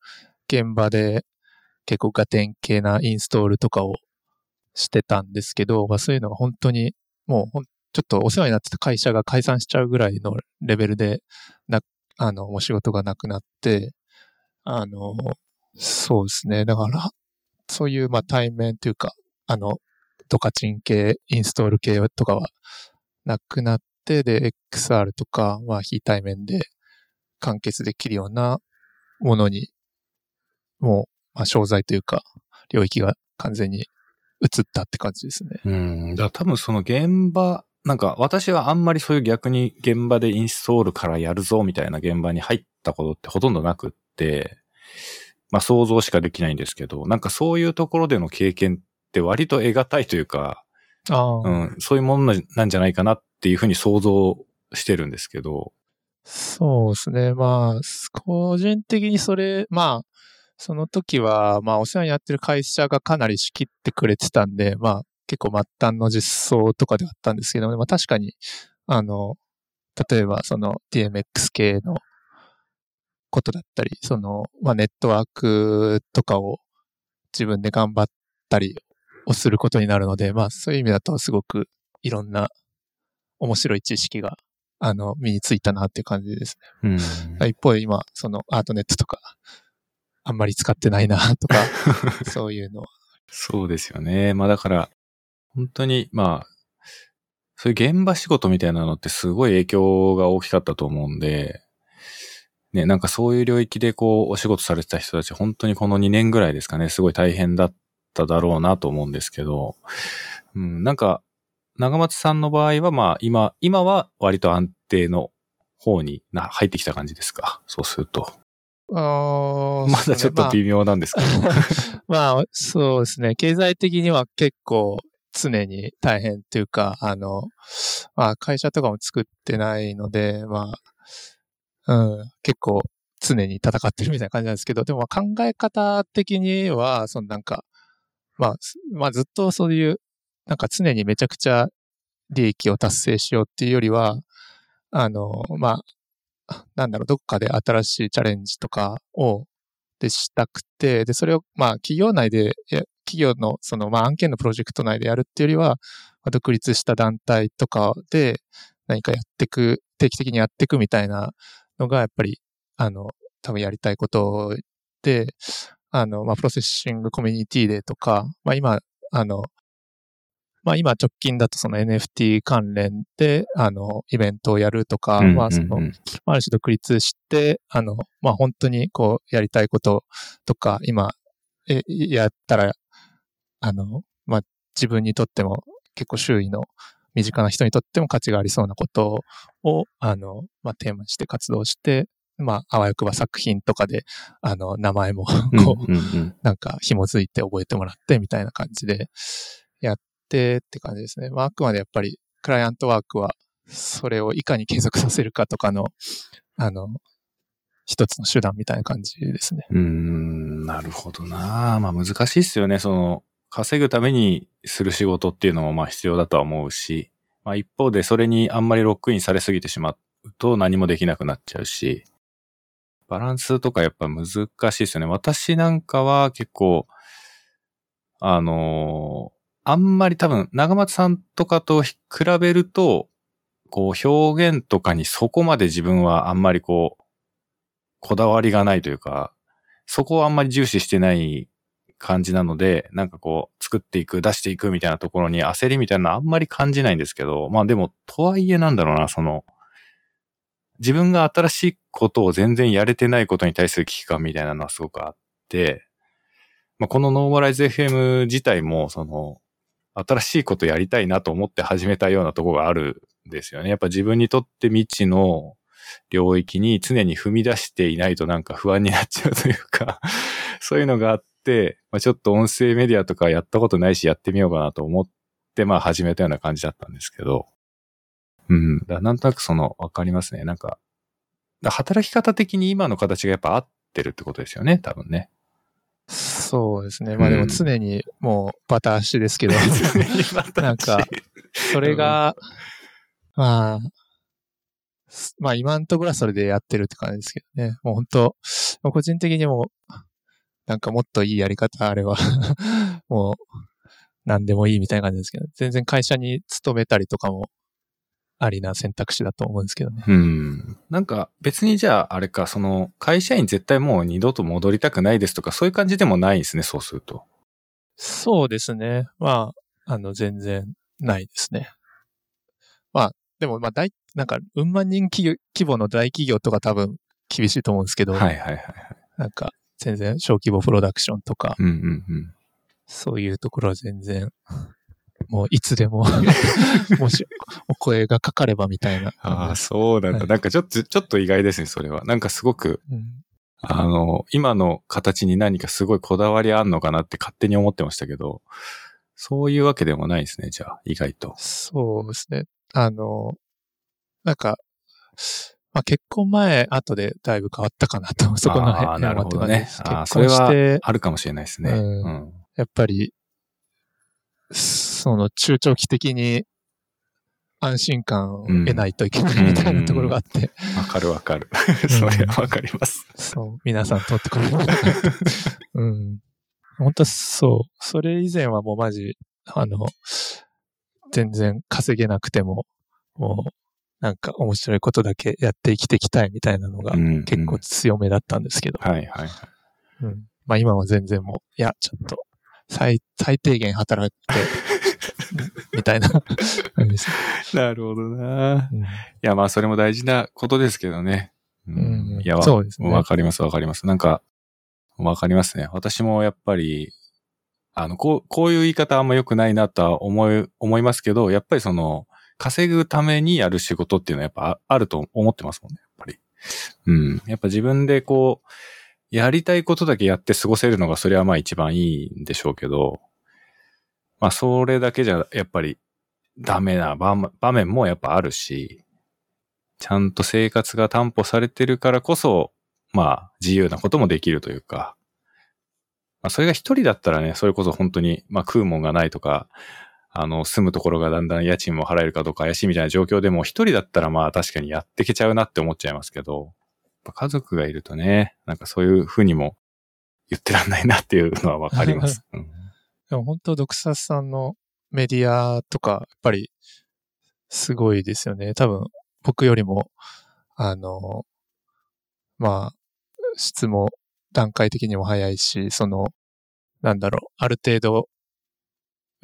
現場で結構ガテン系なインストールとかをしてたんですけど、まあそういうのが本当にもうほんちょっとお世話になってた会社が解散しちゃうぐらいのレベルで、な、あの、お仕事がなくなって、あの、そうですね。だから、そういう、まあ対面というか、あの、ドカチン系、インストール系とかはなくなって、で、XR とか、まあ非対面で完結できるようなものに、もう、まあ商材というか、領域が完全に移ったって感じですね。うん。だ多分その現場、なんか私はあんまりそういう逆に現場でインストールからやるぞみたいな現場に入ったことってほとんどなくって、まあ想像しかできないんですけど、なんかそういうところでの経験って割と得難いというか、うん、そういうものなんじゃないかなっていうふうに想像してるんですけど、そうですね。まあ、個人的にそれ、まあ、その時は、まあ、お世話になってる会社がかなり仕切ってくれてたんで、まあ、結構末端の実装とかではあったんですけど、まあ確かに、あの、例えばその DMX 系のことだったり、その、まあネットワークとかを自分で頑張ったりをすることになるので、まあそういう意味だとすごくいろんな面白い知識が、あの、身についたなっていう感じですうん。ね。一方で今、そのアートネットとか、あんまり使ってないなとか、そういうのは。そうですよね。まあだから、本当に、まあ、そういう現場仕事みたいなのってすごい影響が大きかったと思うんで、ね、なんかそういう領域でこう、お仕事されてた人たち、本当にこの2年ぐらいですかね、すごい大変だっただろうなと思うんですけど、うん、なんか、長松さんの場合は、まあ、今、今は割と安定の方にな入ってきた感じですか？そうすると。あまだちょっと微妙なんですけど。まあ、そうですね。経済的には結構常に大変っていうか、あの、まあ会社とかも作ってないので、まあ、うん、結構常に戦ってるみたいな感じなんですけど、でも考え方的には、そのなんか、まあ、まあずっとそういう、なんか常にめちゃくちゃ利益を達成しようっていうよりは、あの、まあ、なんだろう、どっかで新しいチャレンジとかをでしたくて、で、それを、まあ、企業内で、企業の、その、まあ、案件のプロジェクト内でやるっていうよりは、まあ独立した団体とかで何かやっていく、定期的にやっていくみたいなのが、やっぱり、あの、多分やりたいことで、あの、まあ、プロセッシングコミュニティデーとか、まあ、今、あの、まあ今直近だとその NFT 関連で、あの、イベントをやるとか、うんうんうん。まあその、ある種独立して、あの、まあ本当にこうやりたいこととか、今、え、やったら、あの、まあ自分にとっても結構周囲の身近な人にとっても価値がありそうなことを、あの、まあテーマにして活動して、まああわよくば作品とかで、あの、名前もこう、うんうんうんなんか紐づいて覚えてもらってみたいな感じでやってって感じですね。まあ、あくまでやっぱりクライアントワークはそれをいかに継続させるかとかの、あの、一つの手段みたいな感じですね。うーん、なるほどな。まあ難しいっすよね。その、稼ぐためにする仕事っていうのもまあ必要だとは思うし、まあ一方でそれにあんまりロックインされすぎてしまうと何もできなくなっちゃうし、バランスとかやっぱ難しいですよね。私なんかは結構、あのーあんまり多分、長松さんとかと比べると、こう表現とかにそこまで自分はあんまりこう、こだわりがないというか、そこをあんまり重視してない感じなので、なんかこう、作っていく、出していくみたいなところに焦りみたいなのあんまり感じないんですけど、まあでも、とはいえなんだろうな、その、自分が新しいことを全然やれてないことに対する危機感みたいなのはすごくあって、まあこのノーマライズ FM 自体も、その、新しいことやりたいなと思って始めたようなとこがあるんですよね。やっぱ自分にとって未知の領域に常に踏み出していないとなんか不安になっちゃうというか、そういうのがあって、まあ、ちょっと音声メディアとかやったことないしやってみようかなと思って、まあ始めたような感じだったんですけど、うん。だなんとなくその、わかりますね。なんか、働き方的に今の形がやっぱ合ってるってことですよね、多分ね。そうですね。まあでもうん常にもうバタ足ですけど、なんか、それが、まあ、すまあ今んところはそれでやってるって感じですけどね。もう本当まあ個人的にも、なんかもっといいやり方あれば、もう、何でもいいみたいな感じですけど、全然会社に勤めたりとかも、ありな選択肢だと思うんですけどね。うん。なんか別にじゃああれか、その会社員絶対もう二度と戻りたくないですとかそういう感じでもないんですね、そうすると。そうですね。まあ、あの、全然ないですね。まあ、でも、まあ、大、なんか、うん万人規模規模の大企業とか多分厳しいと思うんですけど、はいはいはいはい。なんか、全然小規模プロダクションとか、うんうんうん。そういうところは全然、もういつでも、もしお声がかかればみたいな。ああ、そうなんだ。はいなんかちょっと、ちょっと意外ですね、それは。なんかすごく、うんあの、今の形に何かすごいこだわりあんのかなって勝手に思ってましたけど、そういうわけでもないですね、じゃあ、意外と。そうですね。あの、なんか、まあ、結婚前、後でだいぶ変わったかなと、そこのあ辺あ、なるほどね。ああ、結それは婚して、あるかもしれないですね。うんうん。やっぱり、その中長期的に安心感を得ないといけないみたいなところがあって、わかるわかる。それはわかります。そう、皆さん通ってくれる。うん。本当そう。それ以前はもうマジ、あの、全然稼げなくても、もう、なんか面白いことだけやって生きていきたいみたいなのがうん結構強めだったんですけど、はいはいはい。うん。まあ今は全然もう、いや、ちょっと、最、最低限働いて、みたいな。なるほどな。うんいや、まあ、それも大事なことですけどね。ううんいや、わそうですねわかります、わかります。なんか、わかりますね。私もやっぱり、あの、こう、こういう言い方あんま良くないなとは思い、思いますけど、やっぱりその、稼ぐためにやる仕事っていうのはやっぱあると思ってますもんね、やっぱり。うん。やっぱ自分でこう、やりたいことだけやって過ごせるのがそれはまあ一番いいんでしょうけど、まあそれだけじゃやっぱりダメな場場面もやっぱあるし、ちゃんと生活が担保されてるからこそ、まあ自由なこともできるというか、まあそれが一人だったらね、それこそ本当に、まあ食うもんがないとか、あの、住むところがだんだん家賃も払えるかどうか怪しいみたいな状況でも一人だったらまあ確かにやってけちゃうなって思っちゃいますけど、家族がいるとね、なんかそういうふうにも言ってらんないなっていうのはわかります。うんでも本当、ドクサスさんのメディアとか、やっぱり、すごいですよね。多分、僕よりも、あの、まあ、質も段階的にも早いし、その、なんだろう、ある程度、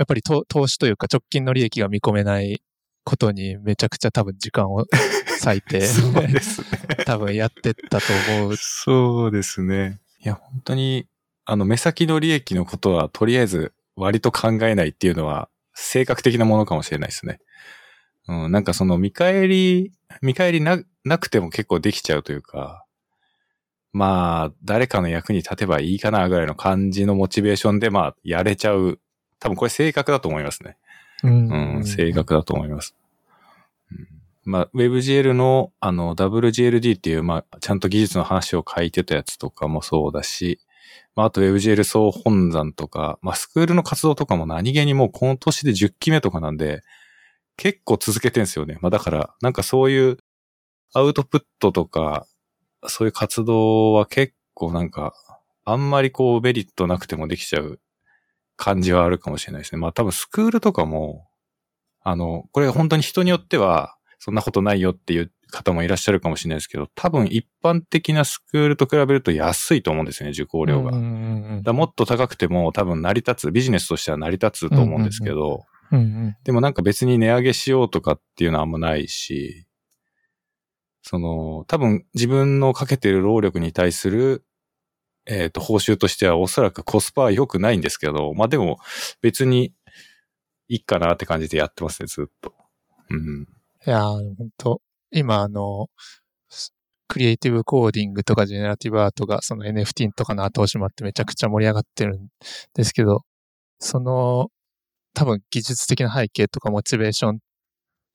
やっぱり投資というか直近の利益が見込めないことにめちゃくちゃ多分時間を 割いてそうですね。多分やってったと思う。そうですね。いや、本当に、あの、目先の利益のことはとりあえず割と考えないっていうのは性格的なものかもしれないですね。うん、なんかその見返り、見返りな、なくても結構できちゃうというか、まあ、誰かの役に立てばいいかなぐらいの感じのモチベーションで、まあ、やれちゃう。多分これ性格だと思いますね。ううんん、性格だと思います。うんまあ、WebGL の、あの、WGLD っていう、まあ、ちゃんと技術の話を書いてたやつとかもそうだし、まあ、あと WebGL 総本山とか、まあ、スクールの活動とかも何気にもうこの年で10期目とかなんで、結構続けてんすよね。まあ、だから、なんかそういうアウトプットとか、そういう活動は結構なんか、あんまりこうメリットなくてもできちゃう感じはあるかもしれないですね。まあ多分スクールとかも、あの、これ本当に人によっては、そんなことないよっていう方もいらっしゃるかもしれないですけど、多分一般的なスクールと比べると安いと思うんですよね、受講料が。もっと高くても多分成り立つ、ビジネスとしては成り立つと思うんですけど、でもなんか別に値上げしようとかっていうのはあんまないし、その、多分自分のかけてる労力に対する、えっ、と、報酬としてはおそらくコスパは良くないんですけど、まあでも別にいいかなって感じでやってますね、ずっと。うん。いやー、本当今あの、クリエイティブコーディングとかジェネラティブアートがその NFT とかの後押しもあってめちゃくちゃ盛り上がってるんですけど、その多分技術的な背景とかモチベーション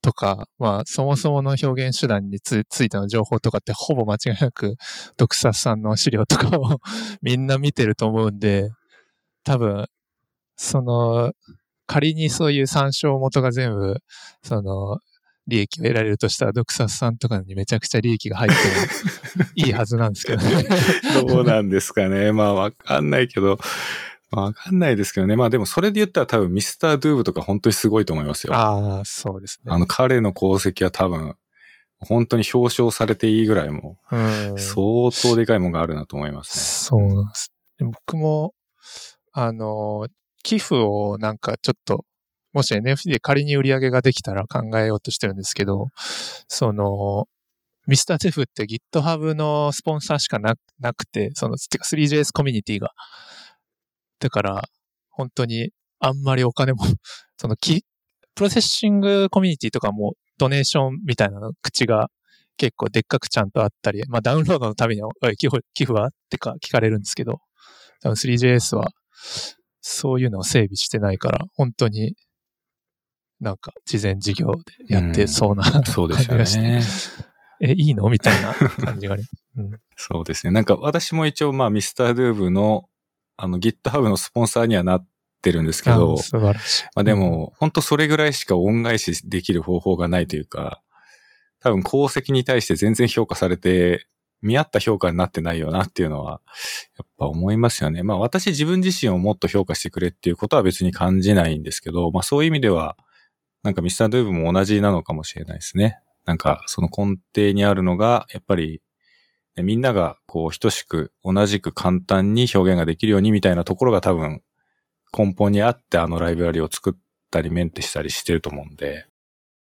とか、まあそもそもの表現手段につついての情報とかってほぼ間違いなくドクサスさんの資料とかを みんな見てると思うんで、多分、その、仮にそういう参照元が全部、その、利益を得られるとしたら、ドクサスさんとかにめちゃくちゃ利益が入っても いいはずなんですけどね。どうなんですかね。まあわかんないけど、まあわかんないですけどね。まあでもそれで言ったら多分ミスタードゥーブとか本当にすごいと思いますよ。ああ、そうですね。あの彼の功績は多分、本当に表彰されていいぐらいもうん、相当でかいものがあるなと思いますそうなんです。で僕も、あの、寄付をなんかちょっと、もし NFT で仮に売り上げができたら考えようとしてるんですけど、その、ミスターテフって GitHub のスポンサーしかななくて、その、てか 3JS コミュニティが。だから、本当にあんまりお金も、そのき、プロセッシングコミュニティとかもドネーションみたいなの口が結構でっかくちゃんとあったり、まあダウンロードのために寄付寄付は？ってか聞かれるんですけど、多分 3JS はそういうのを整備してないから、本当になんか事前事業でやってそうな、ね。そうですよ感じがしてね。え、いいの？みたいな感じがね。うん、そうですね。なんか私も一応まあミスタードゥーブのあの GitHub のスポンサーにはなってるんですけどあ、素晴らしい。まあでも、本当それぐらいしか恩返しできる方法がないというか、多分功績に対して全然評価されて、見合った評価になってないよなっていうのは、やっぱ思いますよね。まあ私自分自身をもっと評価してくれっていうことは別に感じないんですけど、まあそういう意味では、なんかミスタードゥーブも同じなのかもしれないですね。なんかその根底にあるのが、やっぱり、ねみんながこう等しく同じく簡単に表現ができるようにみたいなところが多分根本にあってあのライブラリを作ったりメンテしたりしてると思うんで、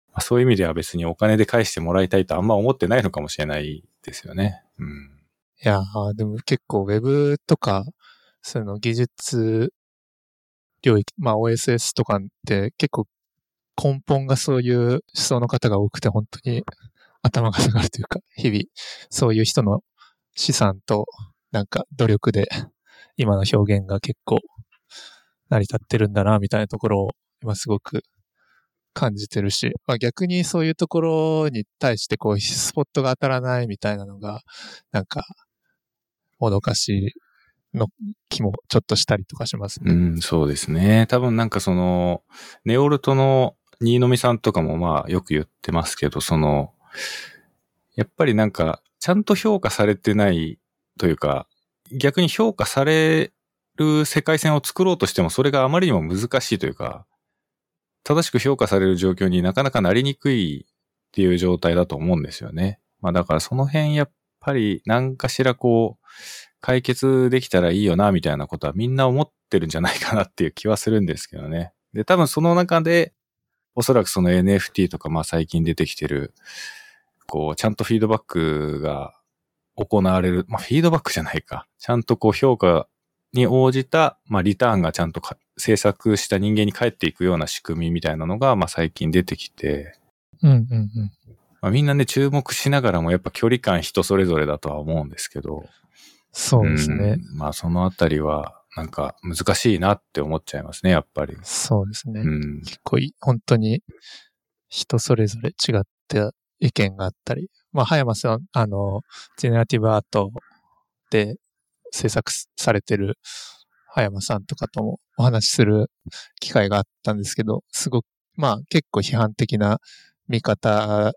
まあ、そういう意味では別にお金で返してもらいたいとあんま思ってないのかもしれないですよね。うん。いやでも結構 Web とか、その技術領域、まあ OSS とかって結構根本がそういう思想の方が多くて本当に頭が下がるというか、日々そういう人の資産となんか努力で今の表現が結構成り立ってるんだなみたいなところを今すごく感じてるし、まあ、逆にそういうところに対してこうスポットが当たらないみたいなのがなんかもどかしいの気もちょっとしたりとかしますね。うん、そうですね。多分なんかその、ネオルトの新野美さんとかもまあよく言ってますけど、その、やっぱりなんか、ちゃんと評価されてないというか、逆に評価される世界線を作ろうとしてもそれがあまりにも難しいというか、正しく評価される状況になかなかなりにくいっていう状態だと思うんですよね。まあだからその辺やっぱり何かしらこう、解決できたらいいよな、みたいなことはみんな思ってるんじゃないかなっていう気はするんですけどね。で、多分その中で、おそらくその NFT とか、まあ最近出てきてる、こう、ちゃんとフィードバックが行われる、まあフィードバックじゃないか。ちゃんとこう評価に応じた、まあリターンがちゃんと制作した人間に返っていくような仕組みみたいなのが、まあ最近出てきて、うんうんうん。まあ、みんなね、注目しながらもやっぱ距離感人それぞれだとは思うんですけど、そうですね。うんまあそのあたりは、なんか難しいなって思っちゃいますね、やっぱり。そうですね。うん。結構い本当に人それぞれ違って意見があったり、まあ、葉山さん、あの、ジェネラティブアートで制作されてる葉山さんとかともお話しする機会があったんですけど、すごく、まあ結構批判的な見方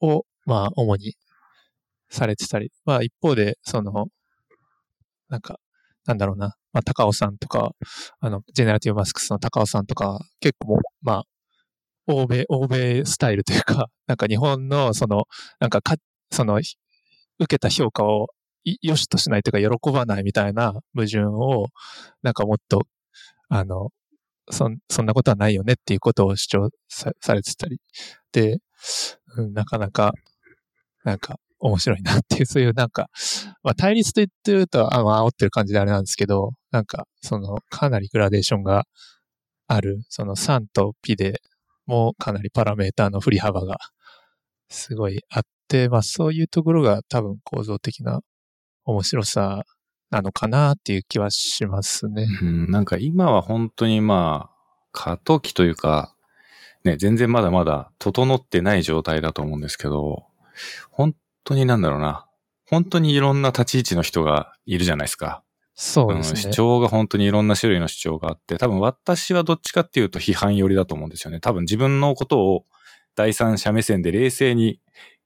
を、まあ主にされてたり、まあ一方で、その、なんか、なんだろうな、まあ高尾さんとか、あの、ジェネラティブマスクスの高尾さんとか、結構、まあ、欧米、欧米スタイルというか、なんか日本の、その、なんかか、その、受けた評価を良しとしないというか、喜ばないみたいな矛盾を、なんかもっと、あの、そん、そんなことはないよねっていうことを主張さされてたり、で、なかなか、なんか、面白いなっていう、そういうなんか、まあ対立と言ってると、あ、まあ煽ってる感じであれなんですけど、なんか、その、かなりグラデーションがある、その3と P でもかなりパラメーターの振り幅がすごいあって、まあそういうところが多分構造的な面白さなのかなっていう気はしますね。うん、なんか今は本当にまあ、過渡期というか、ね、全然まだまだ整ってない状態だと思うんですけど、本当になんだろうな。本当にいろんな立ち位置の人がいるじゃないですか。そうですね。主張が本当にいろんな種類の主張があって、多分私はどっちかっていうと批判寄りだと思うんですよね。多分自分のことを第三者目線で冷静に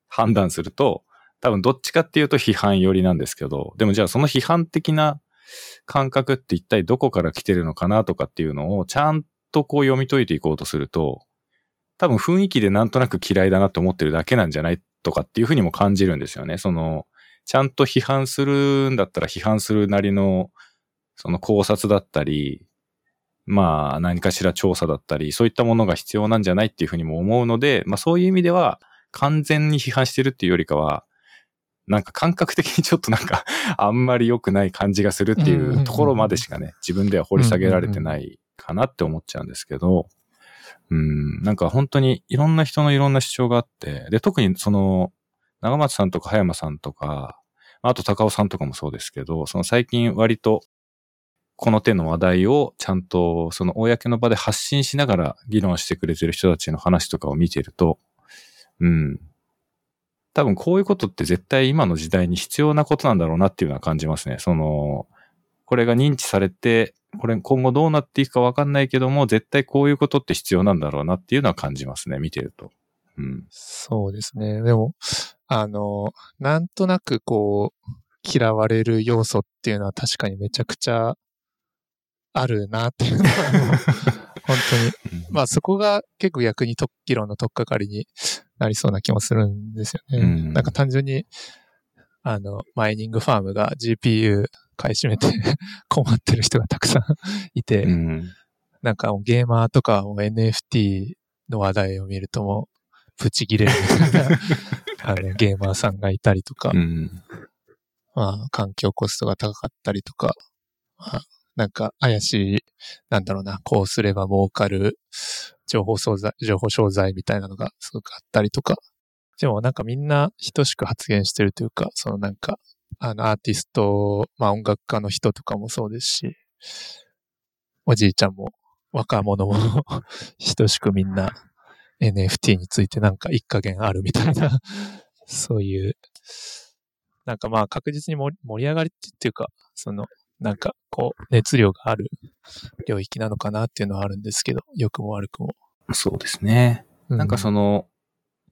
判断すると、多分どっちかっていうと批判寄りなんですけど、でもじゃあその批判的な感覚って一体どこから来てるのかなとかっていうのをちゃんとこう読み解いていこうとすると、多分雰囲気でなんとなく嫌いだなって思ってるだけなんじゃないとかっていうふうにも感じるんですよね。その、ちゃんと批判するんだったら批判するなりの、その考察だったり、まあ何かしら調査だったり、そういったものが必要なんじゃないっていうふうにも思うので、まあそういう意味では完全に批判してるっていうよりかは、なんか感覚的にちょっとなんか あんまり良くない感じがするっていうところまでしかね、自分では掘り下げられてないかなって思っちゃうんですけど、うん、なんか本当にいろんな人のいろんな主張があって、で、特にその、長松さんとか葉山さんとか、あと高尾さんとかもそうですけど、その最近割とこの手の話題をちゃんとその公の場で発信しながら議論してくれてる人たちの話とかを見てると、うん。多分こういうことって絶対今の時代に必要なことなんだろうなっていうのは感じますね。その、これが認知されて、これ今後どうなっていくかわかんないけども、絶対こういうことって必要なんだろうなっていうのは感じますね、見てると。うん。そうですね。でも、あの、なんとなくこう、嫌われる要素っていうのは確かにめちゃくちゃあるなっていうのは、本当に。まあそこが結構逆にと議論の取っかかりになりそうな気もするんですよね。うんなんか単純に、あの、マイニングファームが GPU 買い占めて 困ってる人がたくさんいて、うん。なんかゲーマーとかも NFT の話題を見るともう、プチ切れるみたいなあのゲーマーさんがいたりとか、うん。まあ、環境コストが高かったりとか、まあ、なんか怪しい、なんだろうな、こうすれば儲かる情報商材、情報商材みたいなのがすごくあったりとか、でもなんかみんな等しく発言してるというか、そのなんか、あのアーティスト、まあ音楽家の人とかもそうですし、おじいちゃんも若者も 等しくみんな NFT についてなんか一加減あるみたいな、そういう、なんかまあ確実に盛り上がりっていうか、その、なんかこう、熱量がある領域なのかなっていうのはあるんですけど、良くも悪くも。そうですね。うなんかその、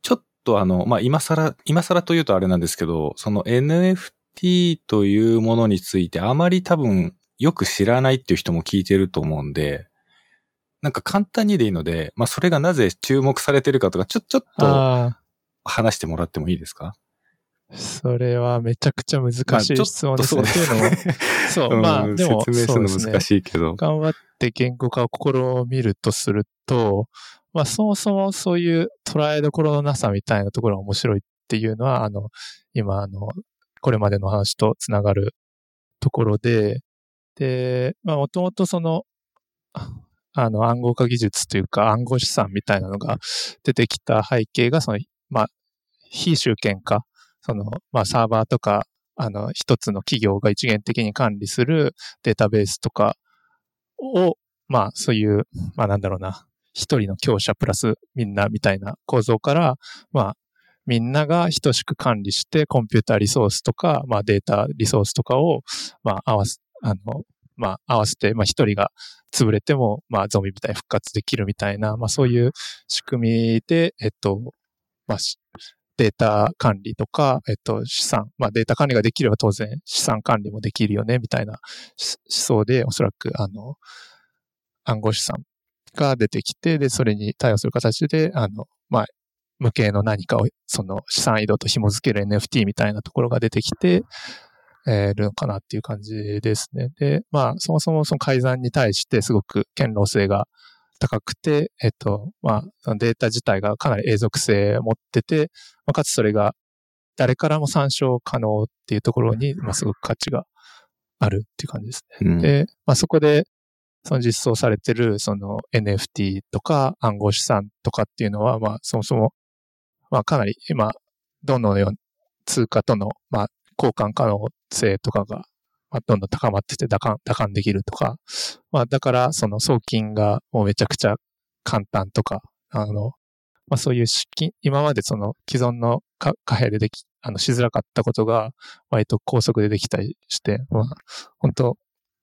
ちょっとあの、まあ、今更、今更というとあれなんですけど、その NFT というものについてあまり多分よく知らないっていう人も聞いてると思うんで、なんか簡単にでいいので、まあ、それがなぜ注目されてるかとか、ちょ、ちょっと話してもらってもいいですか？それはめちゃくちゃ難しい質問ですね。まあ、というのも、そう、まあ、でも、説明するの難しいけど、ね、頑張って言語化を試みるとすると、まあ、そもそもそういう捉えどころのなさみたいなところが面白いっていうのは、あの、今、あの、これまでの話とつながるところで、で、まあ、もともとその、あの、暗号化技術というか暗号資産みたいなのが出てきた背景が、その、まあ、非集権化、その、まあ、サーバーとか、あの、一つの企業が一元的に管理するデータベースとかを、まあ、そういう、まあ、なんだろうな、一人の強者プラスみんなみたいな構造から、まあ、みんなが等しく管理して、コンピューターリソースとか、まあ、データリソースとかを、まあ、合わせ、あの、まあ、合わせて、まあ、一人が潰れても、まあ、ゾンビみたいに復活できるみたいな、まあ、そういう仕組みで、えっと、まあ、データ管理とか、えっと、資産、まあ、データ管理ができれば当然資産管理もできるよね、みたいな思想で、おそらく、あの、暗号資産が出てきて、で、それに対応する形で、あの、まあ、無形の何かを、その資産移動と紐付ける NFT みたいなところが出てきて、えるのかなっていう感じですね。で、まあ、そもそもその改ざんに対してすごく堅牢性が高くて、えっと、まあ、データ自体がかなり永続性を持ってて、まあ、かつそれが誰からも参照可能っていうところに、まあ、すごく価値があるっていう感じですね。うん、で、まあ、そこで、その実装されてる、その NFT とか暗号資産とかっていうのは、まあ、そもそも、まあ、かなり今、どのような通貨との、まあ、交換可能性とかが、まあ、どんどん高まってて打感、打感できるとか、まあ、だから、その送金がもうめちゃくちゃ簡単とか、あの、まあ、そういう資金、今までその既存の貨幣ででき、あの、しづらかったことが、割と高速でできたりして、まあ、本当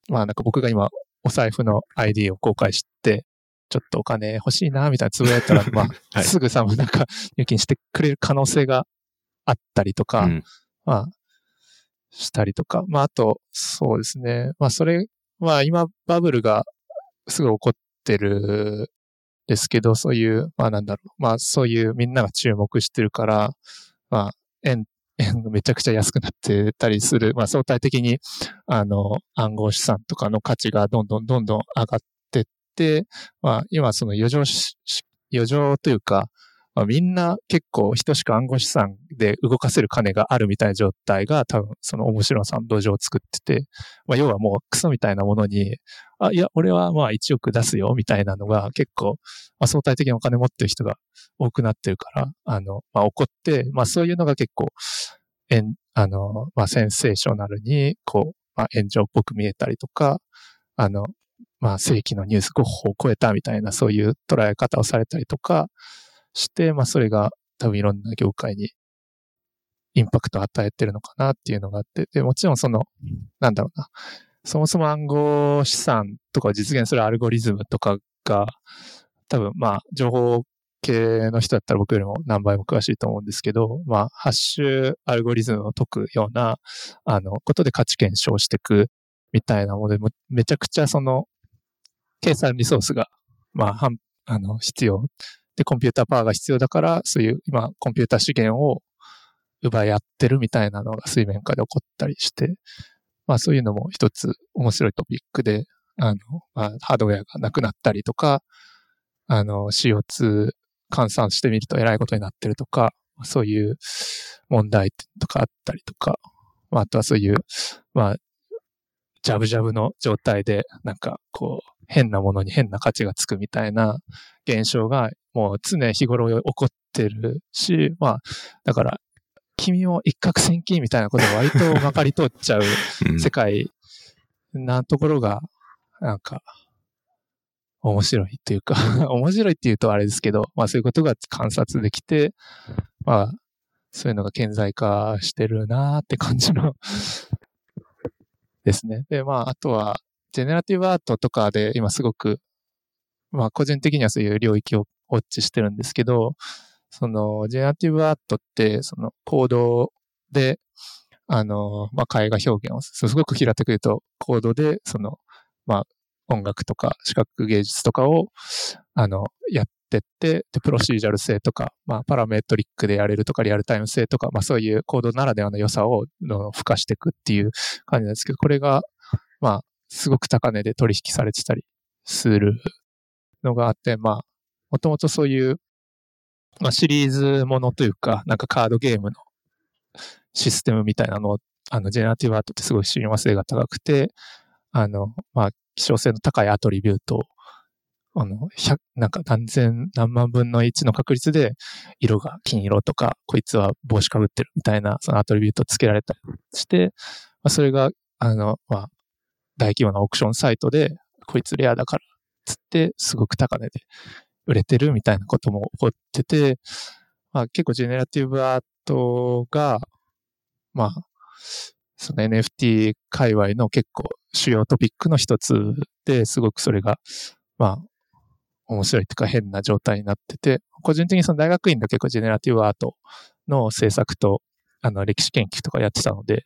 まあなんか僕が今、お財布の ID を公開して、ちょっとお金欲しいな、みたいなつぶやいたら、まあ、はい、すぐさまなんか入金してくれる可能性があったりとか、うん、まあ、したりとか、まあ、あと、そうですね。まあ、それ、まあ、今、バブルがすぐ起こってるですけど、そういう、まあ、なんだろう。まあ、そういうみんなが注目してるから、まあ、円、円がめちゃくちゃ安くなってたりする。まあ、相対的に、あの、暗号資産とかの価値がどんどんどんどん上がってって、まあ、今、その余剰余剰というか、まあ、みんな結構等しく暗号資産で動かせる金があるみたいな状態が多分その面白さの土壌を作ってて、まあ、要はもうクソみたいなものに、あ、いや、俺はまあ1億出すよみたいなのが結構、まあ、相対的にお金持ってる人が多くなってるから、あの、まあ、起こって、まあそういうのが結構、えん、あの、まあセンセーショナルに、こう、まあ炎上っぽく見えたりとか、あの、まあ正規のニュース5歩を超えたみたいなそういう捉え方をされたりとか、して、まあそれが多分いろんな業界にインパクトを与えてるのかなっていうのがあって、で、もちろんその、なんだろうな、そもそも暗号資産とかを実現するアルゴリズムとかが、多分まあ情報系の人だったら僕よりも何倍も詳しいと思うんですけど、まあハッシュアルゴリズムを解くような、あの、ことで価値検証していくみたいなもので、めちゃくちゃその、計算リソースが、まあ、あの、必要で、コンピューターパワーが必要だから、そういう今、コンピューター資源を奪い合ってるみたいなのが水面下で起こったりして、まあそういうのも一つ面白いトピックで、あの、まあ、ハードウェアがなくなったりとか、あの、CO2 換算してみると偉いことになってるとか、そういう問題とかあったりとか、まあ、あとはそういう、まあ、ジャブジャブの状態で、なんか、こう、変なものに変な価値がつくみたいな現象がもう常日頃起こってるし、まあ、だから、君も一攫千金みたいなことが割とまかり通っちゃう世界なところが、なんか、面白いっていうか 面白いっていうとあれですけど、まあそういうことが観察できて、まあ、そういうのが顕在化してるなーって感じのですね。で、まあ、あとは、ジェネラティブアートとかで今すごく、まあ個人的にはそういう領域をウォッチしてるんですけど、その、ジェネラティブアートって、その、コードで、あの、まあ、絵画表現を、すごく平たく言うと、コードで、その、まあ、音楽とか視覚芸術とかを、あの、やってって、で、プロシージャル性とか、まあ、パラメトリックでやれるとか、リアルタイム性とか、まあ、そういうコードならではの良さを付加していくっていう感じなんですけど、これが、まあ、すごく高値で取引されてたりするのがあって、まあ、もともとそういう、まあ、シリーズものというか、なんかカードゲームのシステムみたいなのを、あの、ジェネラティブアートってすごい親和性が高くて、あの、まあ、希少性の高いアトリビュートを、あの、百、なんか何千何万分の1の確率で、色が金色とか、こいつは帽子かぶってるみたいな、そのアトリビュートをつけられたりして、まあ、それが、あの、まあ、大規模なオークションサイトで、こいつレアだから、つって、すごく高値で売れてるみたいなことも起こってて、まあ結構ジェネラティブアートが、まあ、その NFT 界隈の結構主要トピックの一つですごくそれが、まあ、面白いというか変な状態になってて、個人的にその大学院で結構ジェネラティブアートの制作と、あの、歴史研究とかやってたので、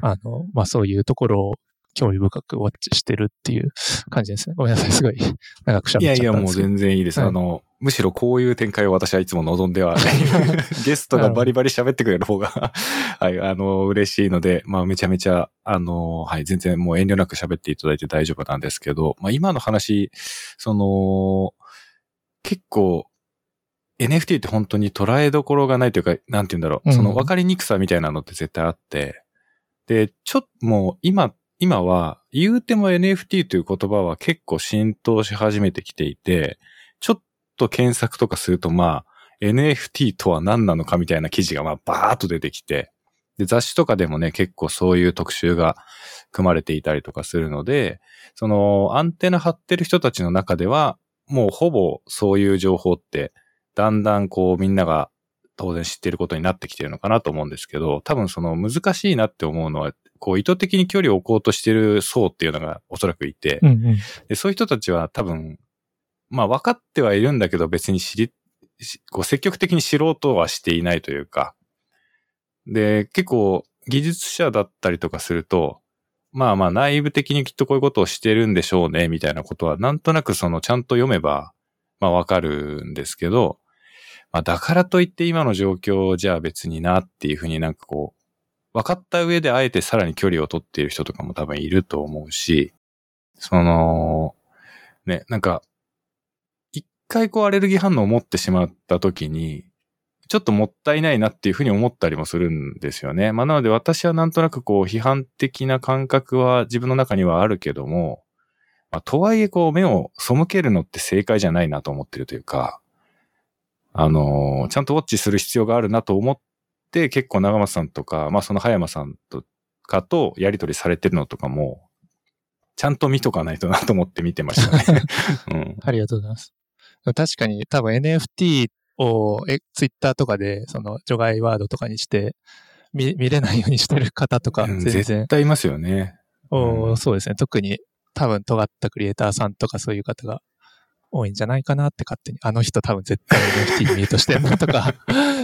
あの、まあそういうところを興味深くウォッチしてるっていう感じですね。ごめんなさい、すごい長く喋っちゃったいやいや、もう全然いいです。はい、あの、むしろこういう展開を私はいつも望んでは、ゲストがバリバリ喋ってくれる方が はい、あの、嬉しいので、まあめちゃめちゃ、あの、はい、全然もう遠慮なく喋っていただいて大丈夫なんですけど、まあ今の話、その、結構、NFT って本当に捉えどころがないというか、なんて言うんだろう、その分かりにくさみたいなのって絶対あって、で、ちょっともう今今は、言うても NFT という言葉は結構浸透し始めてきていて、ちょっと検索とかすると、まあ、NFT とは何なのかみたいな記事がまあバーっと出てきて、で、雑誌とかでもね、結構そういう特集が組まれていたりとかするので、そのアンテナ張ってる人たちの中では、もうほぼそういう情報って、だんだんこうみんなが当然知ってることになってきてるのかなと思うんですけど、多分その難しいなって思うのは、こう意図的に距離を置こうとしてる層っていうのがおそらくいて、うんうん、でそういう人たちは多分、まあ分かってはいるんだけど別に知り、こう積極的に知ろうとはしていないというか、で、結構技術者だったりとかすると、まあまあ内部的にきっとこういうことをしてるんでしょうね、みたいなことはなんとなくそのちゃんと読めば、まあわかるんですけど、まあだからといって今の状況じゃあ別になっていうふうになんかこう、分かった上であえてさらに距離を取っている人とかも多分いると思うし、その、ね、なんか、一回こうアレルギー反応を持ってしまった時に、ちょっともったいないなっていうふうに思ったりもするんですよね。まあなので私はなんとなくこう批判的な感覚は自分の中にはあるけども、まあ、とはいえこう目を背けるのって正解じゃないなと思ってるというか、あのー、ちゃんとウォッチする必要があるなと思っって結構長松さんとか、まあその葉山さんとかとやりとりされてるのとかも、ちゃんと見とかないとなと思って見てましたね。うん、ありがとうございます。確かに多分 NFT をえツイッターとかでその除外ワードとかにして見見れないようにしてる方とか全然。絶対いますよね。お、うん、そうですね。特に多分尖ったクリエイターさんとかそういう方が多いんじゃないかなって勝手に、あの人多分絶対 NFT にミュートしてんのとか、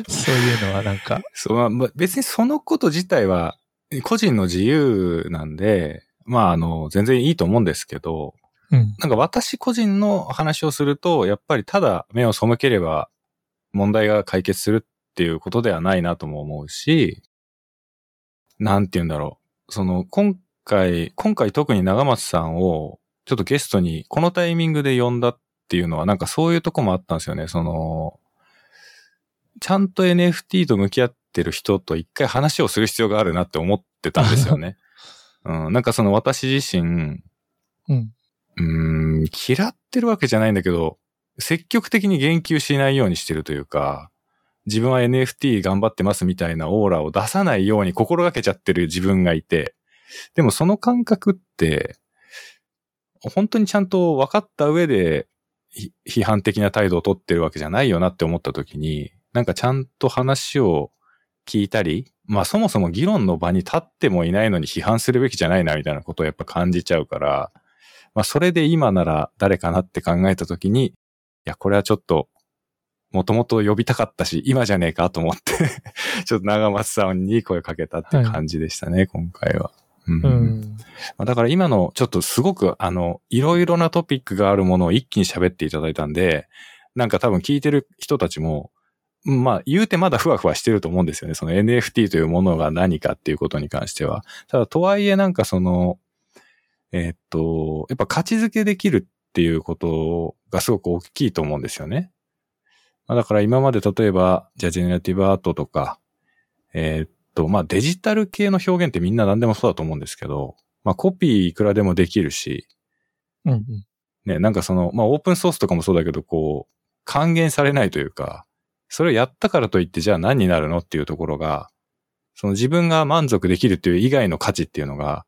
そういうのはなんか。そう、まあ、別にそのこと自体は個人の自由なんで、まああの、全然いいと思うんですけど、うん、なんか私個人の話をすると、やっぱりただ目を背ければ問題が解決するっていうことではないなとも思うし、なんて言うんだろう。その、今回、今回特に長松さんをちょっとゲストにこのタイミングで呼んだっっていうのはなんかそういうとこもあったんですよね。その、ちゃんと NFT と向き合ってる人と一回話をする必要があるなって思ってたんですよね。うん、なんかその私自身、うん、うん嫌ってるわけじゃないんだけど、積極的に言及しないようにしてるというか、自分は NFT 頑張ってますみたいなオーラを出さないように心がけちゃってる自分がいて、でもその感覚って、本当にちゃんと分かった上で批判的な態度をとってるわけじゃないよなって思った時に、なんかちゃんと話を聞いたり、まあそもそも議論の場に立ってもいないのに批判するべきじゃないなみたいなことをやっぱ感じちゃうから、まあそれで今なら誰かなって考えた時に、いや、これはちょっと、もともと呼びたかったし、今じゃねえかと思ってちょっと長松さんに声かけたって感じでしたね、はい、今回は。うん、だから今のちょっとすごくあの、いろいろなトピックがあるものを一気に喋っていただいたんで、なんか多分聞いてる人たちも、まあ言うてまだふわふわしてると思うんですよね。その NFT というものが何かっていうことに関しては。ただとはいえなんかその、えー、っと、やっぱ価値づけできるっていうことがすごく大きいと思うんですよね。まあ、だから今まで例えば、じゃあジェネラティブアートとか、えー、っと、まあデジタル系の表現ってみんな何でもそうだと思うんですけど、まあコピーいくらでもできるし、うんうん。ね、なんかその、まあオープンソースとかもそうだけど、こう、還元されないというか、それをやったからといってじゃあ何になるのっていうところが、その自分が満足できるっていう以外の価値っていうのが、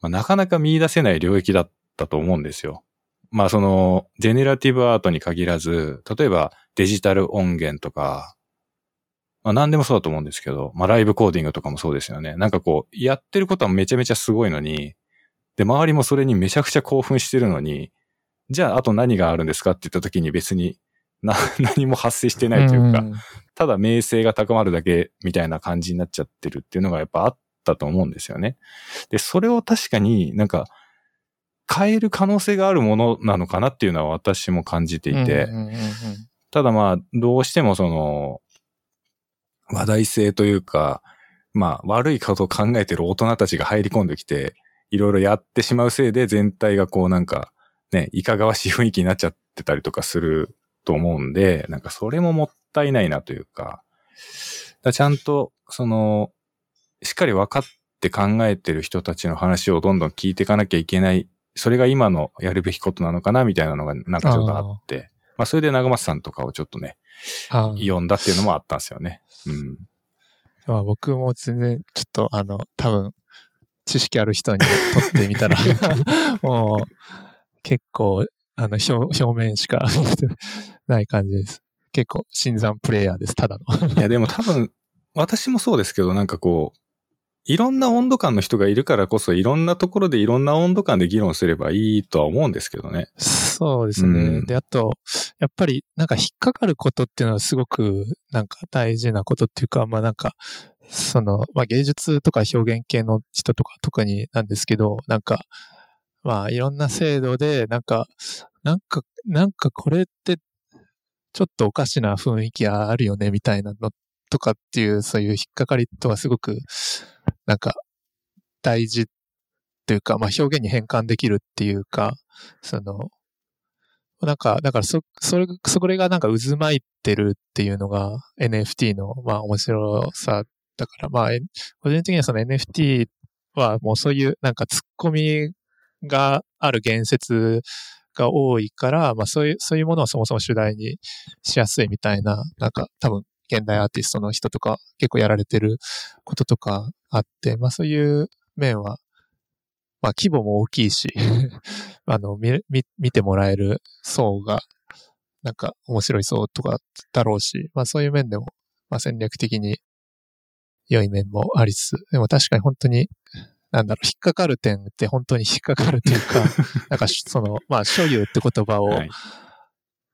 まあ、なかなか見出せない領域だったと思うんですよ。まあその、ジェネラティブアートに限らず、例えばデジタル音源とか、まあ何でもそうだと思うんですけど、まあライブコーディングとかもそうですよね。なんかこう、やってることはめちゃめちゃすごいのに、で、周りもそれにめちゃくちゃ興奮してるのに、じゃああと何があるんですかって言った時に別にな、何も発生してないというか、ただ名声が高まるだけみたいな感じになっちゃってるっていうのがやっぱあったと思うんですよね。で、それを確かになんか変える可能性があるものなのかなっていうのは私も感じていて、ただまあ、どうしてもその、話題性というか、まあ、悪いことを考えてる大人たちが入り込んできて、いろいろやってしまうせいで全体がこうなんか、ね、いかがわしい雰囲気になっちゃってたりとかすると思うんで、なんかそれももったいないなというか、かちゃんと、その、しっかり分かって考えてる人たちの話をどんどん聞いていかなきゃいけない、それが今のやるべきことなのかなみたいなのがなんかちょっとあって、あまあそれで長松さんとかをちょっとね、読んだっていうのもあったんですよね。うん。まあ僕も全然ちょっとあの、多分、知識ある人にとってみたら もう、結構あの、表、表面しかない感じです。結構、新参プレイヤーです、ただの。いや、でも多分、私もそうですけど、なんかこう、いろんな温度感の人がいるからこそ、いろんなところでいろんな温度感で議論すればいいとは思うんですけどね。そうですね。うん、で、あと、やっぱり、なんか引っかかることっていうのはすごく、なんか大事なことっていうか、まあなんか、その、まあ芸術とか表現系の人とか特になんですけど、なんか、まあいろんな制度で、なんか、なんか、なんかこれって、ちょっとおかしな雰囲気あるよね、みたいなのとかっていう、そういう引っかかりとはすごく、なんか、大事っていうか、まあ表現に変換できるっていうか、その、なんか、だからそ、それ、それがなんか渦巻いてるっていうのが NFT の、まあ面白さだから、まあ、個人的にはその NFT はもうそういうなんか突っ込みがある言説が多いから、まあそういう、そういうものをそもそも主題にしやすいみたいな、なんか多分現代アーティストの人とか結構やられてることとかあって、まあそういう面は、まあ規模も大きいし あの、見、見てもらえる層が、なんか面白い層とかだろうし、まあそういう面でも、まあ戦略的に良い面もありつつ、でも確かに本当になんだろう、引っかかる点って本当に引っかかるというか、なんかその、まあ、所有って言葉を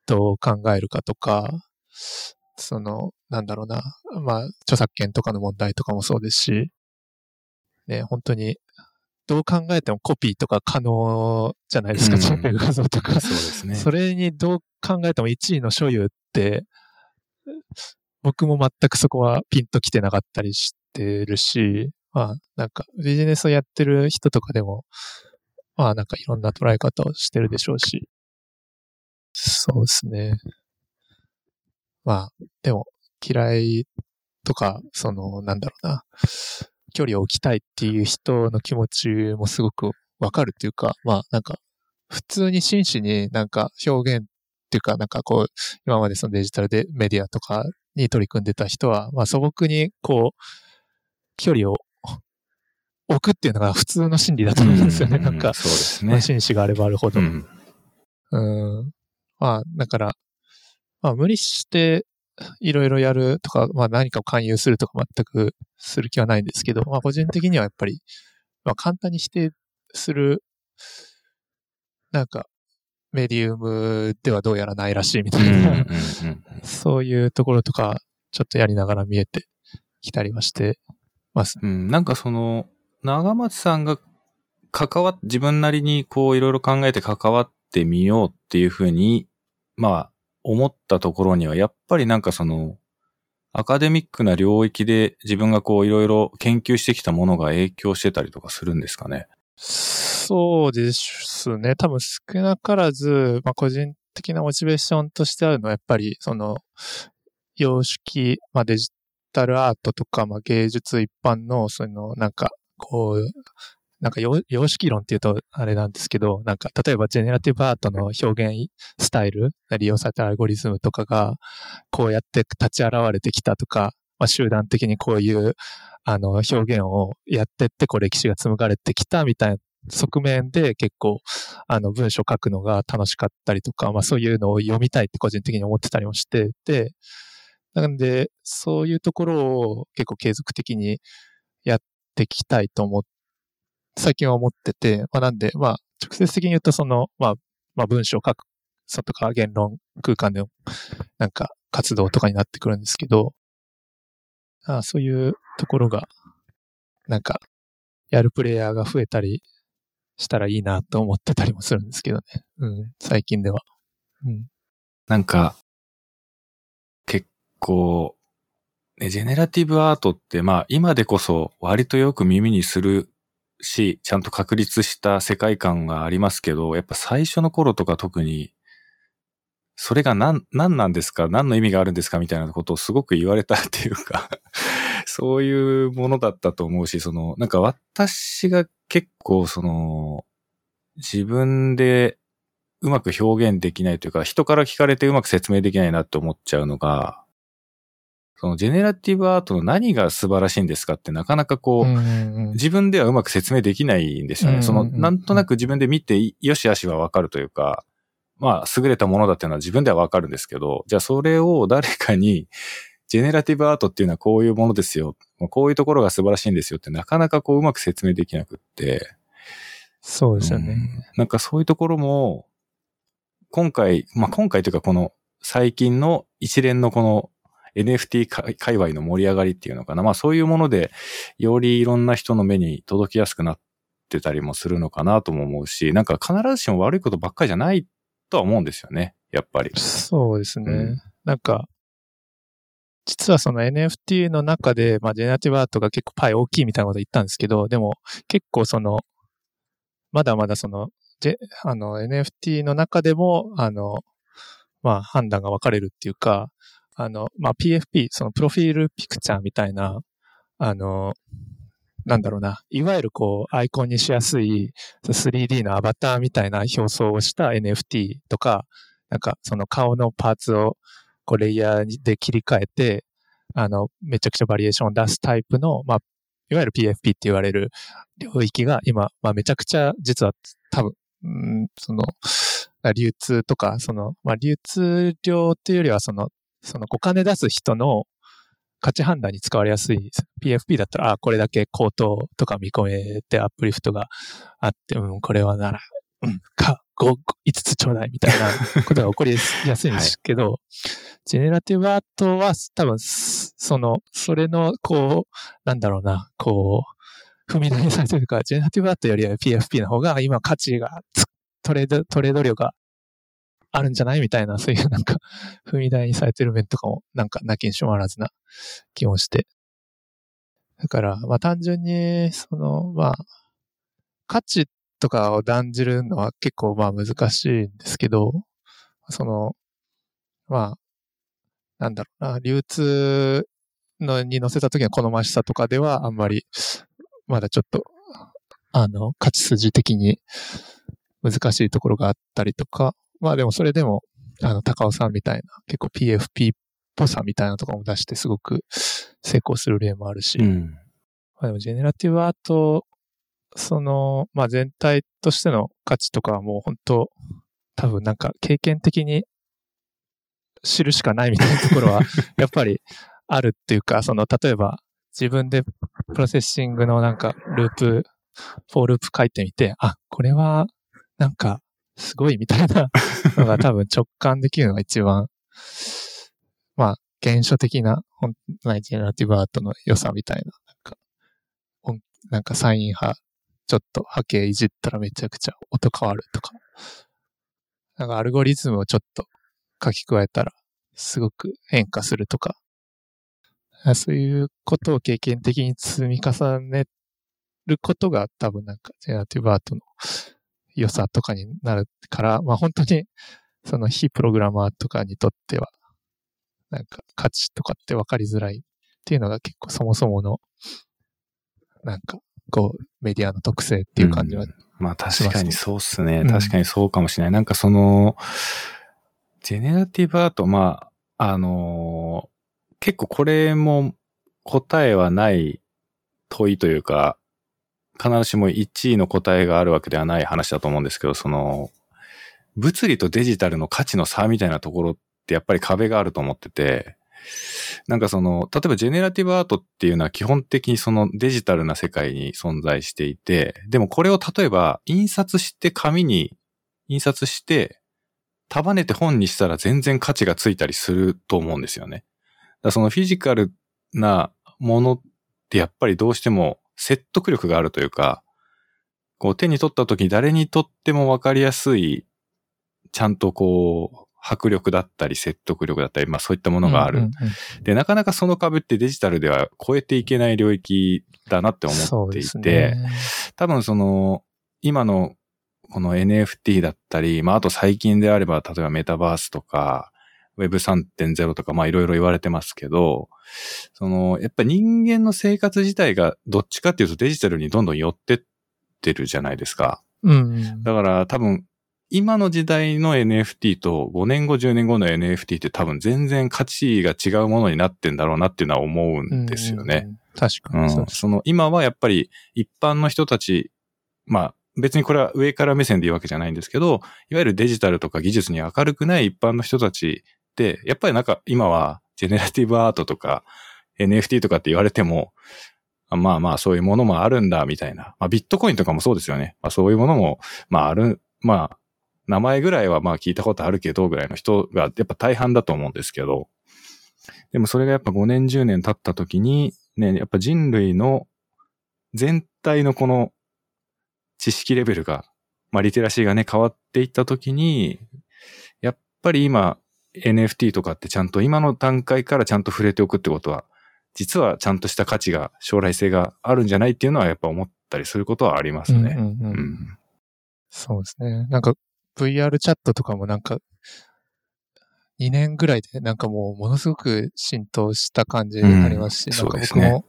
どう考えるかとか、その、なんだろうな、まあ、著作権とかの問題とかもそうですし、ね、本当に、どう考えてもコピーとか可能じゃないですか、うん、画像とか。そうですね。それにどう考えても1位の所有って、僕も全くそこはピンときてなかったりしてるし、まあ、なんかビジネスをやってる人とかでも、まあなんかいろんな捉え方をしてるでしょうし、そうですね。まあ、でも嫌いとか、その、なんだろうな、距離を置きたいっていう人の気持ちもすごくわかるっていうか、まあなんか、普通に真摯になんか表現っていうか、なんかこう、今までそのデジタルでメディアとかに取り組んでた人は、まあ素朴にこう、距離を置くっていうのが普通の心理だと思うんですよね。なんか、そうですね。心思があればあるほど。うん。うんまあ、だから、まあ、無理していろいろやるとか、まあ何かを勧誘するとか全くする気はないんですけど、まあ個人的にはやっぱり、まあ簡単に否定する、なんか、メディウムではどうやらないらしいみたいな、そういうところとか、ちょっとやりながら見えてきたりはしてます。うん、なんかその、長松さんが関わっ、自分なりにこういろいろ考えて関わってみようっていうふうに、まあ、思ったところには、やっぱりなんかその、アカデミックな領域で自分がこういろいろ研究してきたものが影響してたりとかするんですかね？そうですね。多分少なからず、まあ個人的なモチベーションとしてあるのはやっぱりその様式、まあデジタルアートとか、まあ芸術一般のそのなんかこうなんか様式論っていうとあれなんですけど、なんか例えばジェネラティブアートの表現スタイル、利用されたアルゴリズムとかがこうやって立ち現れてきたとか、まあ、集団的にこういうあの表現をやってってこう歴史が紡がれてきたみたいな側面で結構あの文章書くのが楽しかったりとか、まあそういうのを読みたいって個人的に思ってたりもしてて、なんでそういうところを結構継続的にやっていきたいと思っ最近は思ってて、まあ、なんで、まあ、直接的に言うと、その、まあ、まあ、文章を書く、そとか言論空間でなんか、活動とかになってくるんですけど、あそういうところが、なんか、やるプレイヤーが増えたりしたらいいなと思ってたりもするんですけどね。うん、最近では。うん。なんか、結構、ね、ジェネラティブアートって、まあ、今でこそ割とよく耳にするし、ちゃんと確立した世界観がありますけど、やっぱ最初の頃とか特に、それが何、何なんですか？何の意味があるんですか？みたいなことをすごく言われた っていうかそういうものだったと思うし、その、なんか私が結構その、自分でうまく表現できないというか、人から聞かれてうまく説明できないなって思っちゃうのが、そのジェネラティブアートの何が素晴らしいんですかってなかなかこう、うんうん、自分ではうまく説明できないんですよね。うんうん、その、なんとなく自分で見て、よしあしはわかるというか、まあ、優れたものだっていうのは自分ではわかるんですけど、じゃあそれを誰かに、ジェネラティブアートっていうのはこういうものですよ。こういうところが素晴らしいんですよってなかなかこううまく説明できなくって。そうですよね、うん、なんかそういうところも、今回、まあ今回というかこの最近の一連のこの NFT 界隈の盛り上がりっていうのかな。まあそういうもので、よりいろんな人の目に届きやすくなってたりもするのかなとも思うし、なんか必ずしも悪いことばっかりじゃないとは思うんですよね。やっぱり。そうですね。うん、なんか、実はその NFT の中で、まあ、ジェネラティブアートが結構パイ大きいみたいなこと言ったんですけど、でも結構その、まだまだその、あの NFT の中でも、あの、まあ判断が分かれるっていうか、あの、まあ、PFP、そのプロフィールピクチャーみたいな、あの、なんだろうな、いわゆるこう、アイコンにしやすい 3D のアバターみたいな表層をした NFT とか、なんかその顔のパーツをこうレイヤーで切り替えて、あの、めちゃくちゃバリエーションを出すタイプの、まあ、いわゆる PFP って言われる領域が今、まあ、めちゃくちゃ実は多分、うん、その、流通とか、その、まあ、流通量っていうよりは、その、そのお金出す人の価値判断に使われやすい PFP だったら、あ、これだけ高騰とか見込めてアップリフトがあって、うん、これはなら、うん、か、5、5つちょうだいみたいな ことが起こりやすいんですけど、はい、ジェネラティブアートは多分、その、それの、こう、なんだろうな、こう、踏み台にされてるか、ジェネラティブアートよりは PFP の方が今価値が、トレード、トレード量があるんじゃない？みたいな、そういうなんか、踏み台にされてる面とかも、なんか、なきにしもあらずな気もして。だから、まあ単純に、その、まあ、価値とかを断じるのは結構まあ難しいんですけど、その、まあ、なんだろうな、流通のに載せた時の好ましさとかではあんまり、まだちょっと、あの、価値筋的に難しいところがあったりとか、まあでもそれでも、あの、高尾さんみたいな、結構 PFP っぽさみたいなとかも出してすごく成功する例もあるし、うん、まあでも generative art、その、まあ全体としての価値とかはもう本当、多分なんか経験的に知るしかないみたいなところは、やっぱりあるっていうか、その、例えば自分で Processing のなんかループ、 for loop 書いてみて、あ、これはなんかすごいみたいなのが多分直感できるのが一番、まあ、原初的な、本来ジェラティブアートの良さみたいな、なんか、なんかサイン波、ちょっと波形いじったらめちゃくちゃ音変わるとか、なんかアルゴリズムをちょっと書き加えたら、すごく変化するとか、そういうことを経験的に積み重ねることが多分なんか、ジェラティブアートの良さとかになるから、まあ本当に、その非プログラマーとかにとっては、なんか価値とかって分かりづらいっていうのが結構そもそもの、なんか、こう、メディアの特性っていう感じは、うん、まあ確かにそうっすね。確かにそうかもしれない。うん、なんかその、ジェネラティブアート、まあ、あのー、結構これも答えはない問いというか、必ずしも1位の答えがあるわけではない話だと思うんですけど、その、物理とデジタルの価値の差みたいなところってやっぱり壁があると思ってて、なんかその、例えばジェネラティブアートっていうのは基本的にそのデジタルな世界に存在していて、でもこれを例えば印刷して紙に印刷して束ねて本にしたら全然価値がついたりすると思うんですよね。だそのフィジカルなものってやっぱりどうしても説得力があるというか、こう手に取った時に誰にとってもわかりやすい、ちゃんとこう、迫力だったり説得力だったり、まあそういったものがある。で、なかなかその壁ってデジタルでは超えていけない領域だなって思っていて、ね、多分その、今のこの NFT だったり、まああと最近であれば、例えばメタバースとか、Web3.0 とか、まあいろいろ言われてますけど、その、やっぱ人間の生活自体がどっちかっていうとデジタルにどんどん寄ってってるじゃないですか。うん、だから多分、今の時代の NFT と5年後、10年後の NFT って多分全然価値が違うものになってんだろうなっていうのは思うんですよね。うん、確かに、うん。その今はやっぱり一般の人たち、まあ別にこれは上から目線で言うわけじゃないんですけど、いわゆるデジタルとか技術に明るくない一般の人たちやっぱりなんか今はジェネラティブアートとか NFT とかって言われても、まあまあそういうものもあるんだみたいな。まあビットコインとかもそうですよね。まあそういうものも、まあある、まあ名前ぐらいはまあ聞いたことあるけどぐらいの人がやっぱ大半だと思うんですけど、でもそれがやっぱ5年10年経った時に、ね、やっぱ人類の全体のこの知識レベルが、まあリテラシーがね変わっていった時に、やっぱり今 NFT とかってちゃんと今の段階からちゃんと触れておくってことは、実はちゃんとした価値が、将来性があるんじゃないっていうのはやっぱ思ったりすることはありますね。うんうんうんうん、そうですね。なんか VR チャットとかもなんか、2年ぐらいでなんかもうものすごく浸透した感じになりますし、うん、なんか僕も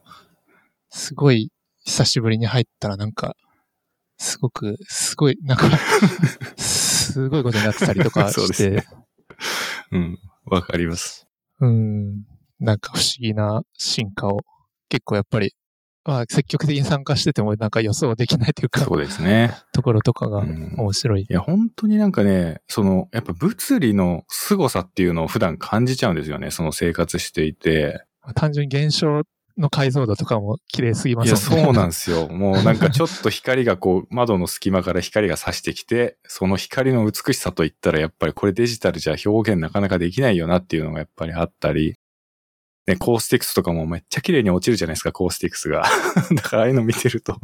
すごい久しぶりに入ったらなんか、すごく、すごい、なんか すごいことになってたりとかして。ね、うん、わかります。うん、なんか不思議な進化を結構やっぱりまあ、積極的に参加しててもなんか予想できないというか、そうですね。ところとかが面白い。うん、いや、本当になんかね、その、やっぱ物理の凄さっていうのを普段感じちゃうんですよね、その生活していて。単純に現象の解像度とかも綺麗すぎますね。いや、そうなんですよ。もうなんかちょっと光がこう、窓の隙間から光が差してきて、その光の美しさといったらやっぱりこれデジタルじゃ表現なかなかできないよなっていうのがやっぱりあったり、ね、コースティクスとかもめっちゃ綺麗に落ちるじゃないですか、コースティクスが。だからああいうの見てると、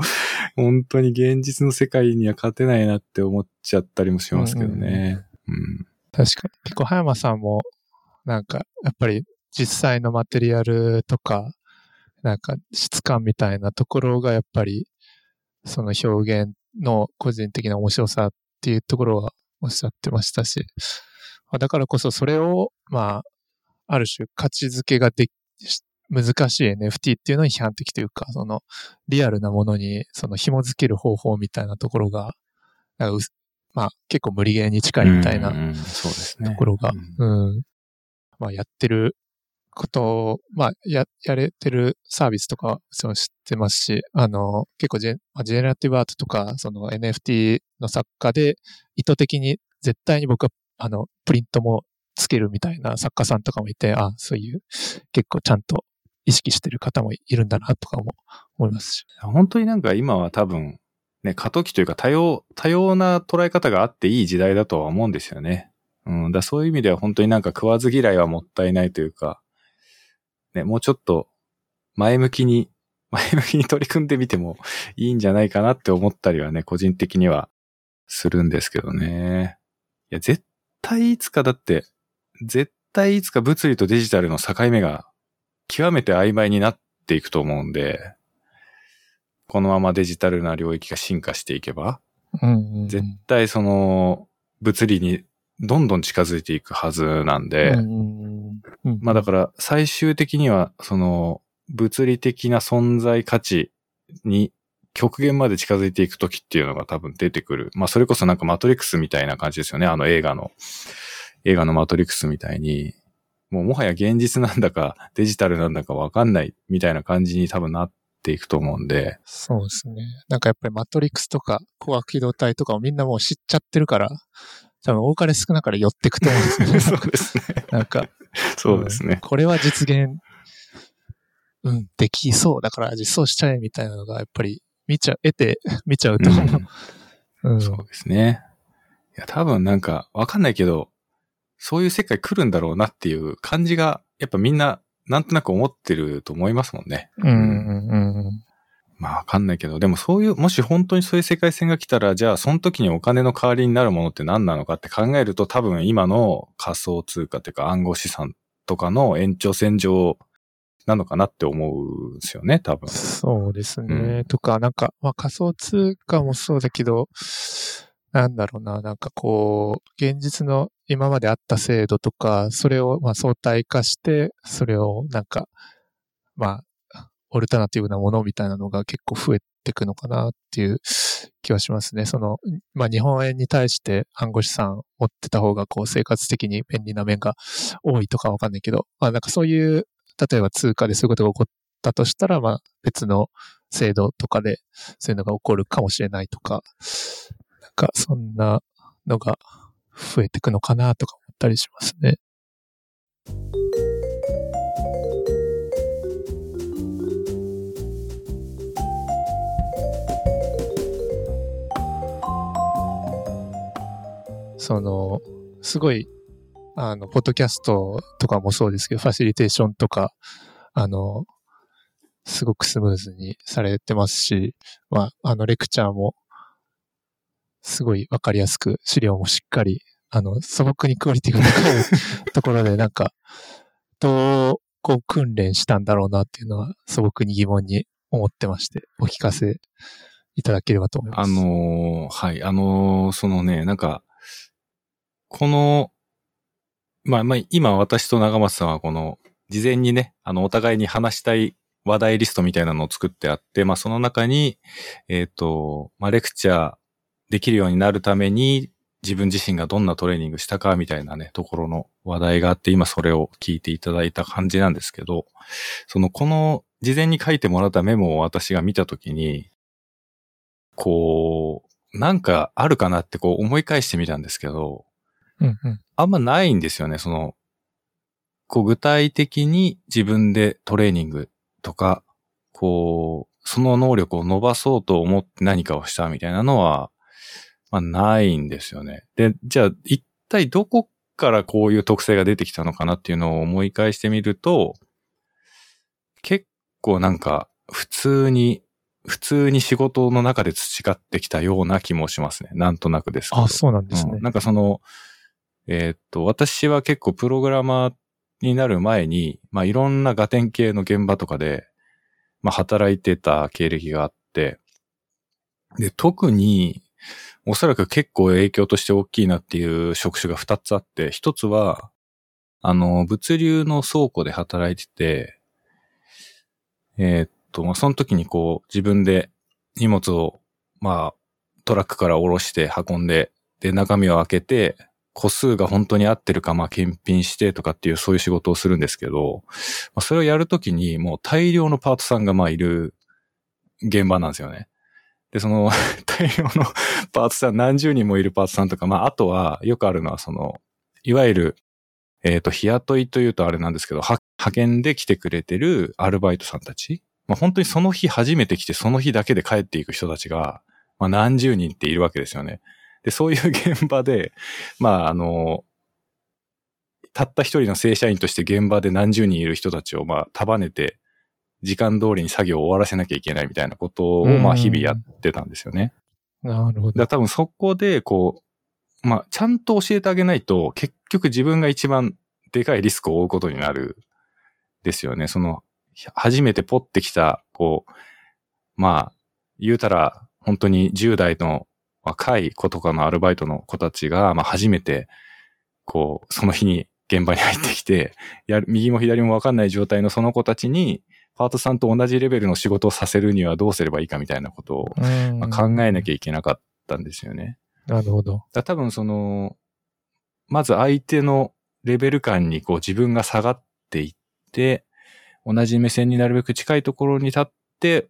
本当に現実の世界には勝てないなって思っちゃったりもしますけどね。うん、うん、確かに。結構、葉山さんも、なんか、やっぱり実際のマテリアルとか、なんか質感みたいなところがやっぱり、その表現の個人的な面白さっていうところはおっしゃってましたし、だからこそそれを、まあ、ある種価値づけがで難しい NFT っていうのに批判的というか、そのリアルなものにその紐づける方法みたいなところが、なんかまあ結構無理ゲーに近いみたいなところが、うん、まあやってることを、まあや、やれてるサービスとかその知ってますし、あの、結構ジェまあ、ジェネラティブアートとか、その NFT の作家で意図的に絶対に僕はあの、プリントもつけるみたいな作家さんとかもいて、あそういう結構ちゃんと意識してる方もいるんだなとかも思いますし。本当になんか今は多分、ね、過渡期というか多様、多様な捉え方があっていい時代だとは思うんですよね。うん、だそういう意味では本当になんか食わず嫌いはもったいないというか、ね、もうちょっと前向きに、前向きに取り組んでみてもいいんじゃないかなって思ったりはね、個人的にはするんですけどね。いや、絶対いつかだって絶対いつか物理とデジタルの境目が極めて曖昧になっていくと思うんで、このままデジタルな領域が進化していけば、うんうんうん絶対その物理にどんどん近づいていくはずなんで、まあだから最終的にはその物理的な存在価値に極限まで近づいていくときっていうのが多分出てくる。まあそれこそなんかマトリックスみたいな感じですよね。あの映画の、映画のマトリックスみたいに、もうもはや現実なんだかデジタルなんだかわかんないみたいな感じに多分なっていくと思うんで、そうですね。なんかやっぱりマトリックスとか高圧機動隊とかをみんなもう知っちゃってるから、多分多かれ少なかれ寄ってくと思うんですよね。そうですね。なんか、そうですね。これは実現、うん、できそうだから実装しちゃえみたいなのがやっぱり見ちゃ、得て 見ちゃうと、うんうんそうですね。いや、多分なんかわかんないけど、そういう世界来るんだろうなっていう感じが、やっぱみんななんとなく思ってると思いますもんね。うんうんうんまあわかんないけど、でもそういう、もし本当にそういう世界線が来たら、じゃあその時にお金の代わりになるものって何なのかって考えると多分今の仮想通貨っていうか暗号資産とかの延長線上なのかなって思うんですよね、多分。そうですね。うとか、なんか、まあ仮想通貨もそうだけど、なんだろうな、なんかこう、現実の今まであった制度とか、それをまあ相対化して、それをなんか、まあ、オルタナティブなものみたいなのが結構増えていくのかなっていう気はしますね。その、まあ日本円に対して暗号資産持ってた方がこう生活的に便利な面が多いとかわかんないけど、まあなんかそういう、例えば通貨でそういうことが起こったとしたら、まあ別の制度とかでそういうのが起こるかもしれないとか、なんかそんなのが増えていくのかなとか思ったりしますね。その、すごい、あの、ポッドキャストとかもそうですけど、ファシリテーションとか、あの、すごくスムーズにされてますし、まあ、あの、レクチャーも、すごいわかりやすく、資料もしっかり、あの、素朴にクオリティが高いところで、なんか、どう、こう、訓練したんだろうなっていうのは、素朴に疑問に思ってまして、お聞かせいただければと思います。あのーはい、あのーそのね、なんか、この、まあまあ、今私と長松さんはこの、事前にね、あの、お互いに話したい話題リストみたいなのを作ってあって、まあその中に、えっ、と、まあレクチャーできるようになるために、自分自身がどんなトレーニングしたかみたいなね、ところの話題があって、今それを聞いていただいた感じなんですけど、その、この、事前に書いてもらったメモを私が見たときに、こう、なんかあるかなってこう思い返してみたんですけど、うんうん。あんまないんですよね、その、こう具体的に自分でトレーニングとか、こう、その能力を伸ばそうと思って何かをしたみたいなのは、まあないんですよね。で、じゃあ一体どこからこういう特性が出てきたのかなっていうのを思い返してみると、結構なんか普通に、普通に仕事の中で培ってきたような気もしますね。なんとなくですけど。あ、そうなんですねうん。なんかその、えーっと、私は結構プログラマーになる前に、まあいろんなガテン系の現場とかで、まあ働いてた経歴があって、で、特に、おそらく結構影響として大きいなっていう職種が2つあって、1つは、あの、物流の倉庫で働いてて、えーっと、まあ、その時にこう、自分で荷物を、まあ、トラックから下ろして運んで、で、中身を開けて、個数が本当に合ってるか、まあ、検品してとかっていう、そういう仕事をするんですけど、まあ、それをやるときに、もう大量のパートさんが、まあ、いる現場なんですよね。で、その、大量の パートさん、何十人もいるパートさんとか、まあ、あとは、よくあるのは、その、いわゆる、えっ、と、日雇いというとあれなんですけど、は派遣で来てくれてるアルバイトさんたち。まあ、本当にその日初めて来て、その日だけで帰っていく人たちが、まあ、何十人っているわけですよね。で、そういう 現場で、まあ、あの、たった一人の正社員として現場で何十人いる人たちを、まあ、束ねて、時間通りに作業を終わらせなきゃいけないみたいなことを、まあ、日々やってたんですよね。なるほど。だ多分そこで、こう、まあ、ちゃんと教えてあげないと、結局自分が一番でかいリスクを負うことになる、ですよね。その、初めてポッてきた、こう、まあ、言うたら、本当に10代の若い子とかのアルバイトの子たちが、まあ初めて、こう、その日に現場に入ってきて、や右も左もわかんない状態のその子たちに、パートさんと同じレベルの仕事をさせるにはどうすればいいかみたいなことを、まあ、考えなきゃいけなかったんですよね。なるほど。だ多分その、まず相手のレベル感にこう自分が下がっていって、同じ目線になるべく近いところに立って、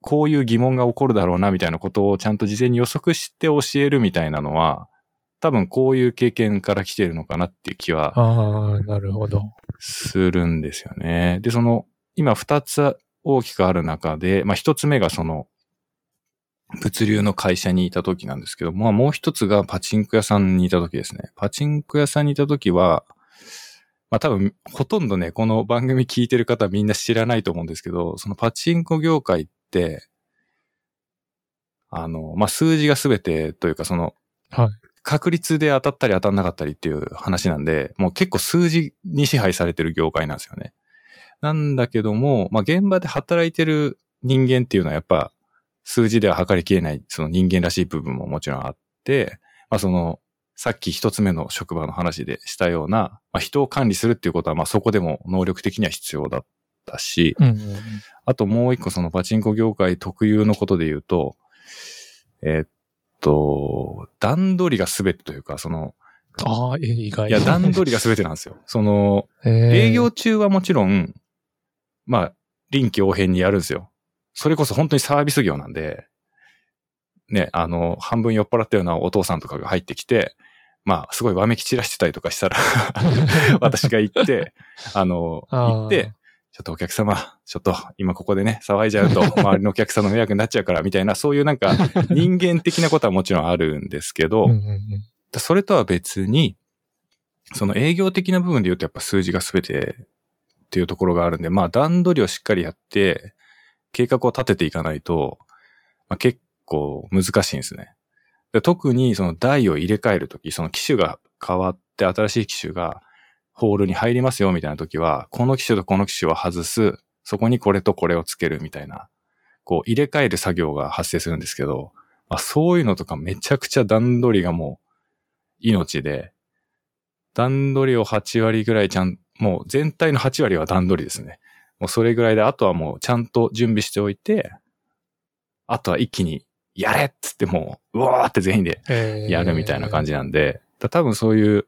こういう疑問が起こるだろうなみたいなことをちゃんと事前に予測して教えるみたいなのは、多分こういう経験から来てるのかなっていう気は。ああ、なるほど。するんですよね。で、その、今二つ大きくある中で、まあ一つ目がその、物流の会社にいた時なんですけど、まあもう一つがパチンコ屋さんにいた時ですね。パチンコ屋さんにいた時は、まあ多分、ほとんどね、この番組聞いてる方みんな知らないと思うんですけど、そのパチンコ業界って、あの、まあ数字がすべてというか、その、はい。確率で当たったり当たんなかったりっていう話なんで、もう結構数字に支配されてる業界なんですよね。なんだけども、まあ現場で働いてる人間っていうのはやっぱ数字では測りきれないその人間らしい部分ももちろんあって、まあそのさっき一つ目の職場の話でしたような、まあ、人を管理するっていうことは、まあそこでも能力的には必要だったし、うんうんうん、あともう一個そのパチンコ業界特有のことで言うと、えー、っと、段取りが全てというか、その、ああ、意外。いや、段取りが全てなんですよ。その、営業中はもちろん、まあ、臨機応変にやるんですよ。それこそ本当にサービス業なんで、ね、あの、半分酔っ払ったようなお父さんとかが入ってきて、まあ、すごいわめき散らしてたりとかしたら 私が行って、あの、行って、ちょっとお客様、ちょっと今ここでね、騒いじゃうと 周りのお客さんの迷惑になっちゃうからみたいな、そういうなんか 人間的なことはもちろんあるんですけど、それとは別に、その営業的な部分で言うとやっぱ数字が全てっていうところがあるんで、まあ段取りをしっかりやって、計画を立てていかないと、まあ、結構難しいんですね。で特にその台を入れ替えるとき、その機種が変わって新しい機種がホールに入りますよみたいなときは、この機種とこの機種は外す、そこにこれとこれをつけるみたいな、こう入れ替える作業が発生するんですけど、まあ、そういうのとかめちゃくちゃ段取りがもう命で、段取りを8割ぐらいちゃん、もう全体の8割は段取りですね。もうそれぐらいで、あとはもうちゃんと準備しておいて、あとは一気にやれっつってもう、うわーって全員でやるみたいな感じなんで、多分そういう一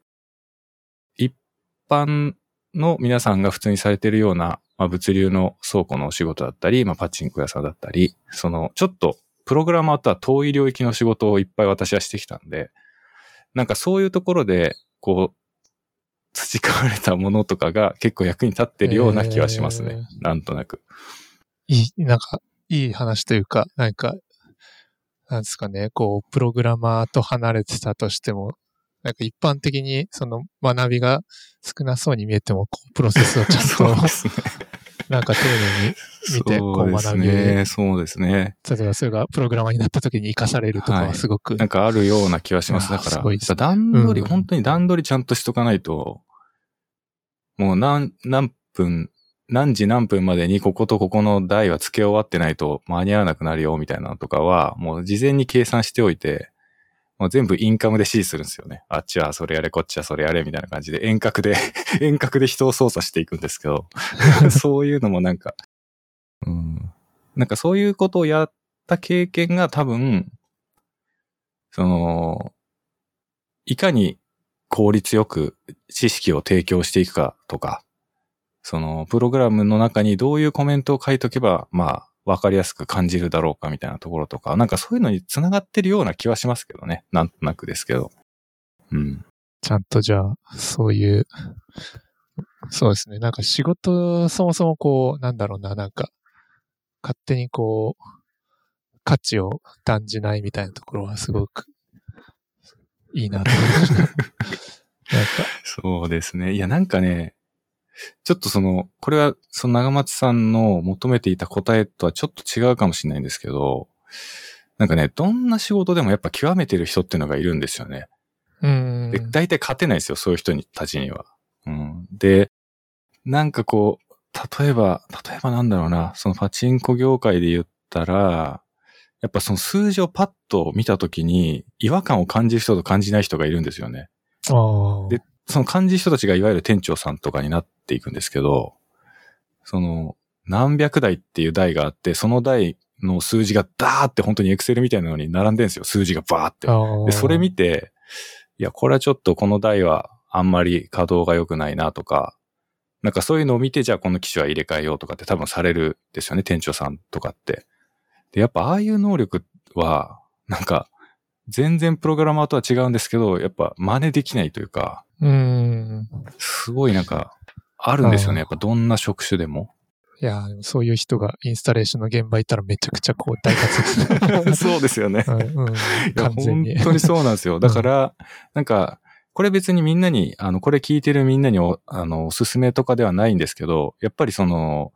般の皆さんが普通にされてるような、まあ、物流の倉庫のお仕事だったり、まあ、パチンコ屋さんだったり、その、ちょっと、プログラマーとは遠い領域の仕事をいっぱい私はしてきたんで、なんかそういうところで、こう、培われたものとかが結構役に立ってるような気はしますね。えー、なんとなく。いい、なんか、いい話というか、なんか、なんですかね、こう、プログラマーと離れてたとしても、なんか一般的にその学びが少なそうに見えても、こうプロセスをちゃんと、ね、なんか丁寧に見て、こう学びね、そうですね。例えばそれがプログラマーになった時に活かされるとかはすごく、はい、なんかあるような気はします。だから、段取り、うん、本当に段取りちゃんとしとかないと、もう何、何分、何時何分までにこことここの台は付け終わってないと間に合わなくなるよみたいなのとかは、もう事前に計算しておいて、もう全部インカムで指示するんですよね。あっちはそれやれ、こっちはそれやれ、みたいな感じで遠隔で 遠隔で人を操作していくんですけど そういうのもなんか、うん、なんかそういうことをやった経験が多分、その、いかに効率よく知識を提供していくかとか、その、プログラムの中にどういうコメントを書いとけば、まあ、わかりやすく感じるだろうかみたいなところとか、なんかそういうのに繋がってるような気はしますけどね。なんとなくですけど。うん。ちゃんとじゃあ、そういう、そうですね。なんか仕事、そもそもこう、なんだろうな、なんか、勝手にこう、価値を感じないみたいなところはすごくいいなと思いました。なんか。そうですね。いや、なんかね、ちょっとその、これはその長松さんの求めていた答えとはちょっと違うかもしれないんですけど、なんかね、どんな仕事でもやっぱ極めてる人っていうのがいるんですよね。うん。で、大体勝てないですよ、そういう人にたちには。うん。で、なんかこう、例えば、例えばなんだろうな、そのパチンコ業界で言ったら、やっぱその数字をパッと見たときに違和感を感じる人と感じない人がいるんですよね。ああ。で、その感じる人たちがいわゆる店長さんとかになっていくんですけど、その何百台っていう台があって、その台の数字がダーって本当にエクセルみたいなのに並んでるんですよ。数字がバーって。で、それ見て、いや、これはちょっとこの台はあんまり稼働が良くないなとか、なんかそういうのを見て、じゃあこの機種は入れ替えようとかって多分されるんですよね、店長さんとかって。で、やっぱああいう能力は、なんか、全然プログラマーとは違うんですけど、やっぱ真似できないというか、うん。すごいなんか、あるんですよね。やっぱどんな職種でも。いや、そういう人がインスタレーションの現場行ったらめちゃくちゃこう大活躍。そうですよね。うん、うん完全に。本当にそうなんですよ。だから、なんか、これ別にみんなに、あの、これ聞いてるみんなにお、あの、おすすめとかではないんですけど、やっぱりその、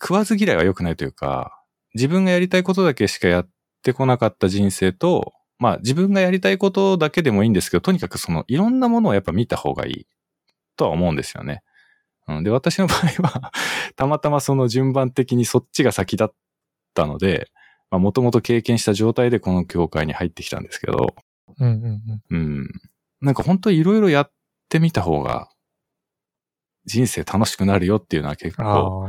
食わず嫌いは良くないというか、自分がやりたいことだけしかやってこなかった人生と、まあ自分がやりたいことだけでもいいんですけど、とにかくその、いろんなものをやっぱ見た方がいいとは思うんですよね。うん、で、私の場合は、たまたまその順番的にそっちが先だったので、まあもともと経験した状態でこの業界に入ってきたんですけど、うんうんうん。うん。なんか本当いろいろやってみた方が人生楽しくなるよっていうのは結構。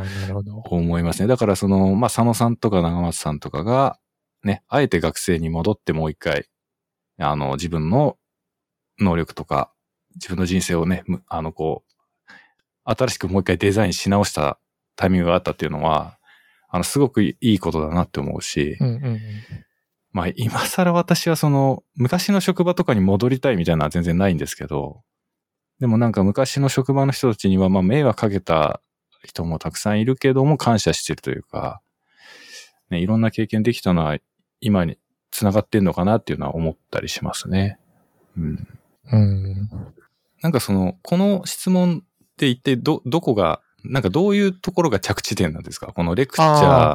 思いますね。だからその、まあ佐野さんとか長松さんとかがね、あえて学生に戻ってもう一回、あの自分の能力とか自分の人生をね、むあのこう、新しくもう一回デザインし直したタイミングがあったっていうのは、あのすごくいいことだなって思うし、うんうんうん。まあ今更私はその昔の職場とかに戻りたいみたいなのは全然ないんですけど、でもなんか昔の職場の人たちにはまあ迷惑かけた人もたくさんいるけども感謝してるというか、ね、いろんな経験できたのは今に繋がってんのかなっていうのは思ったりしますね。うん。うん。なんかその、この質問って一体ど、どこが、なんかどういうところが着地点なんですか？このレクチャ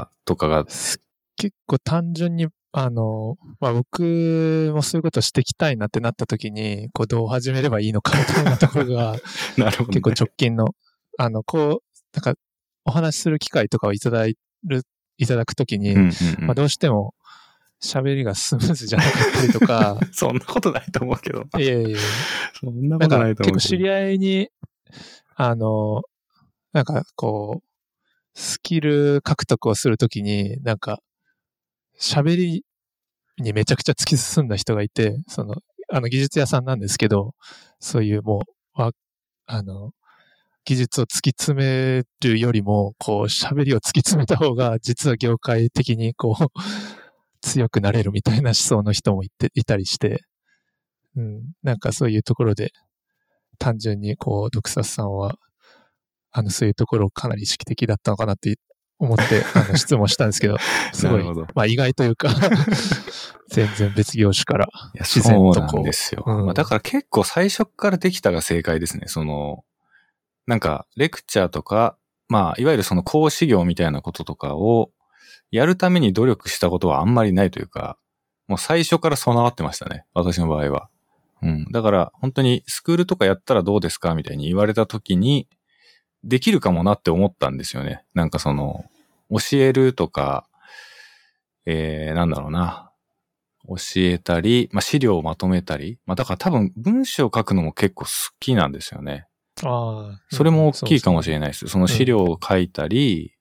ーとかが。結構単純に、あの、まあ、僕もそういうことしていきたいなってなった時に、こうどう始めればいいのかみたいなところが なるほど、ね。結構直近の、あの、こう、なんかお話しする機会とかをいただいる、いただくときに、うんうんうんまあ、どうしても喋りがスムーズじゃなかったりとか、そんなことないと思うけど。いやいやそんなことないと思うけど。結構知り合いに、あの、なんかこう、スキル獲得をするときに、なんか、喋りにめちゃくちゃ突き進んだ人がいて、その、あの技術屋さんなんですけど、そういうもう、わあの、技術を突き詰めるよりも、こう、喋りを突き詰めた方が、実は業界的にこう、強くなれるみたいな思想の人もいて、いたりして、うん、なんかそういうところで、単純にこう、ドクサスさんは、あの、そういうところかなり意識的だったのかなって思って、あの、質問したんですけど、すごいまあ意外というか、全然別業種から自然とこう。んですよ。うんまあ、だから結構最初からできたが正解ですね。その、なんか、レクチャーとか、まあ、いわゆるその講師業みたいなこととかをやるために努力したことはあんまりないというか、もう最初から備わってましたね。私の場合は。うん。だから、本当にスクールとかやったらどうですか？みたいに言われた時に、できるかもなって思ったんですよね。なんかその、教えるとか、えー、なんだろうな。教えたり、まあ、資料をまとめたり、まあ、だから多分文章を書くのも結構好きなんですよね。ああ。それも大きいかもしれれないです。その資料を書いたり、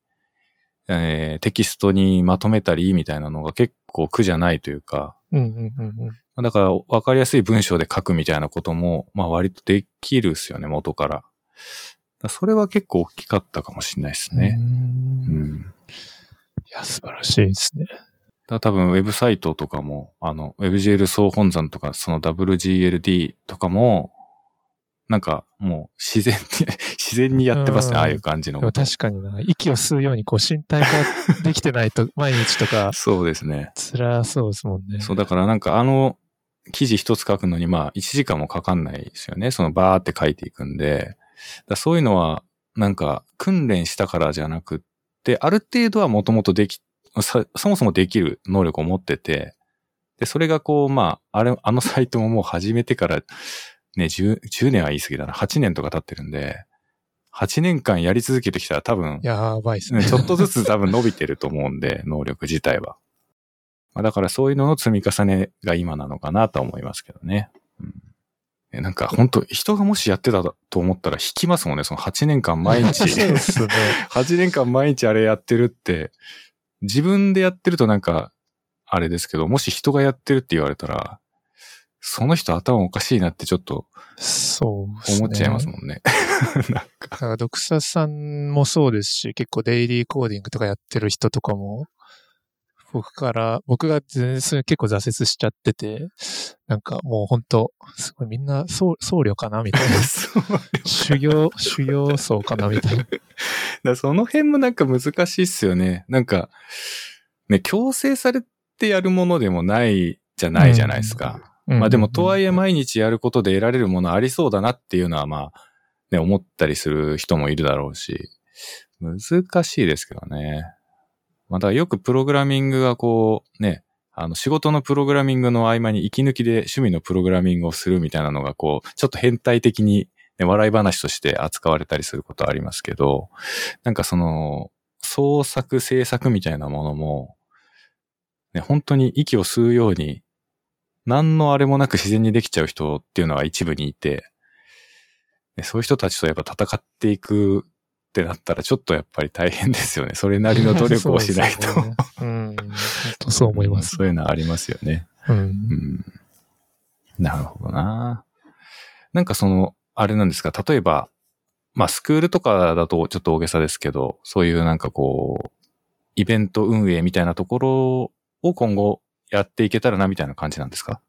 えーテキストにまとめたりみたいなのが結構苦じゃないというか。うんうんうんうん。だから分かりやすい文章で書くみたいなことも、まあ割とできるっすよね、元から。だからそれは結構大きかったかもしれないですね。ううんん。いや、素晴らしいですね。だ多分ウェブサイトとかも、あの、WebGL 総本山とか、その WGLD とかも、なんかもう自然に、自然にやってますね、うんああいう感じの。確かにな、息を吸うようにこう身体化できてないと、毎日とかそうですね。辛そうですもんね。そう、だからなんかあの記事一つ書くのにまあ1時間もかかんないですよね。そのバーって書いていくんで。そういうのはなんか訓練したからじゃなくって、ある程度はもともとでき、さそもそもできる能力を持ってて、で、それがこうまあ、あれ、あのサイトももう始めてからね、10, 10年は言い過ぎだな。8年とか経ってるんで、8年間やり続けてきたら多分、やばいっすね。ちょっとずつ多分伸びてると思うんで、能力自体は。まあ、だからそういうのの積み重ねが今なのかなと思いますけどね。うん、なんか本当人がもしやってたと思ったら引きますもんね。その8年間毎日。そうですね。8年間毎日あれやってるって、自分でやってるとなんか、あれですけど、もし人がやってるって言われたら、その人頭おかしいなってちょっとそう。思っちゃいますもんね。なんだか。から、ドクサさんもそうですし、結構デイリーコーディングとかやってる人とかも、僕から、僕が全然結構挫折しちゃってて、なんかもう本当すごいみんな僧僧侶かなみたい な。修行、修行僧かなみたいな。だその辺もなんか難しいっすよね。なんか、ね、強制されてやるものでもないじゃないじゃないですか。まあでも、とはいえ毎日やることで得られるものありそうだなっていうのはまあ、ね、思ったりする人もいるだろうし、難しいですけどね。まあだからよくプログラミングがこう、ね、あの仕事のプログラミングの合間に息抜きで趣味のプログラミングをするみたいなのがこう、ちょっと変態的に、ね、笑い話として扱われたりすることありますけど、なんかその、創作、制作みたいなものも、ね、本当に息を吸うように何のあれもなく自然にできちゃう人っていうのは一部にいて、でそういう人たちとやっぱ戦っていくってなったらちょっとやっぱり大変ですよね。それなりの努力をしないと。そうん。そう思います。そういうのはありますよね。うんう。ん。なるほどな。なんかその、あれなんですか、例えば、まあスクールとかだとちょっと大げさですけど、そういうなんかこう、イベント運営みたいなところを今後やっていけたらなみたいな感じなんですか？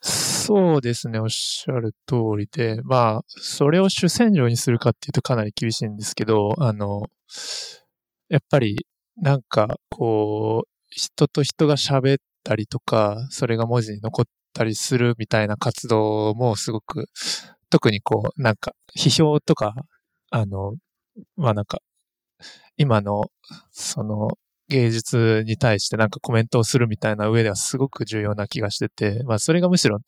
そうですね、おっしゃる通りで、まあ、それを主戦場にするかっていうとかなり厳しいんですけど、あの、やっぱり、なんか、こう、人と人が喋ったりとか、それが文字に残ったりするみたいな活動もすごく、特にこう、なんか、批評とか、あの、まあなんか、今の、その、芸術に対してなんかコメントをするみたいな上ではすごく重要な気がしてて、まあそれがむしろ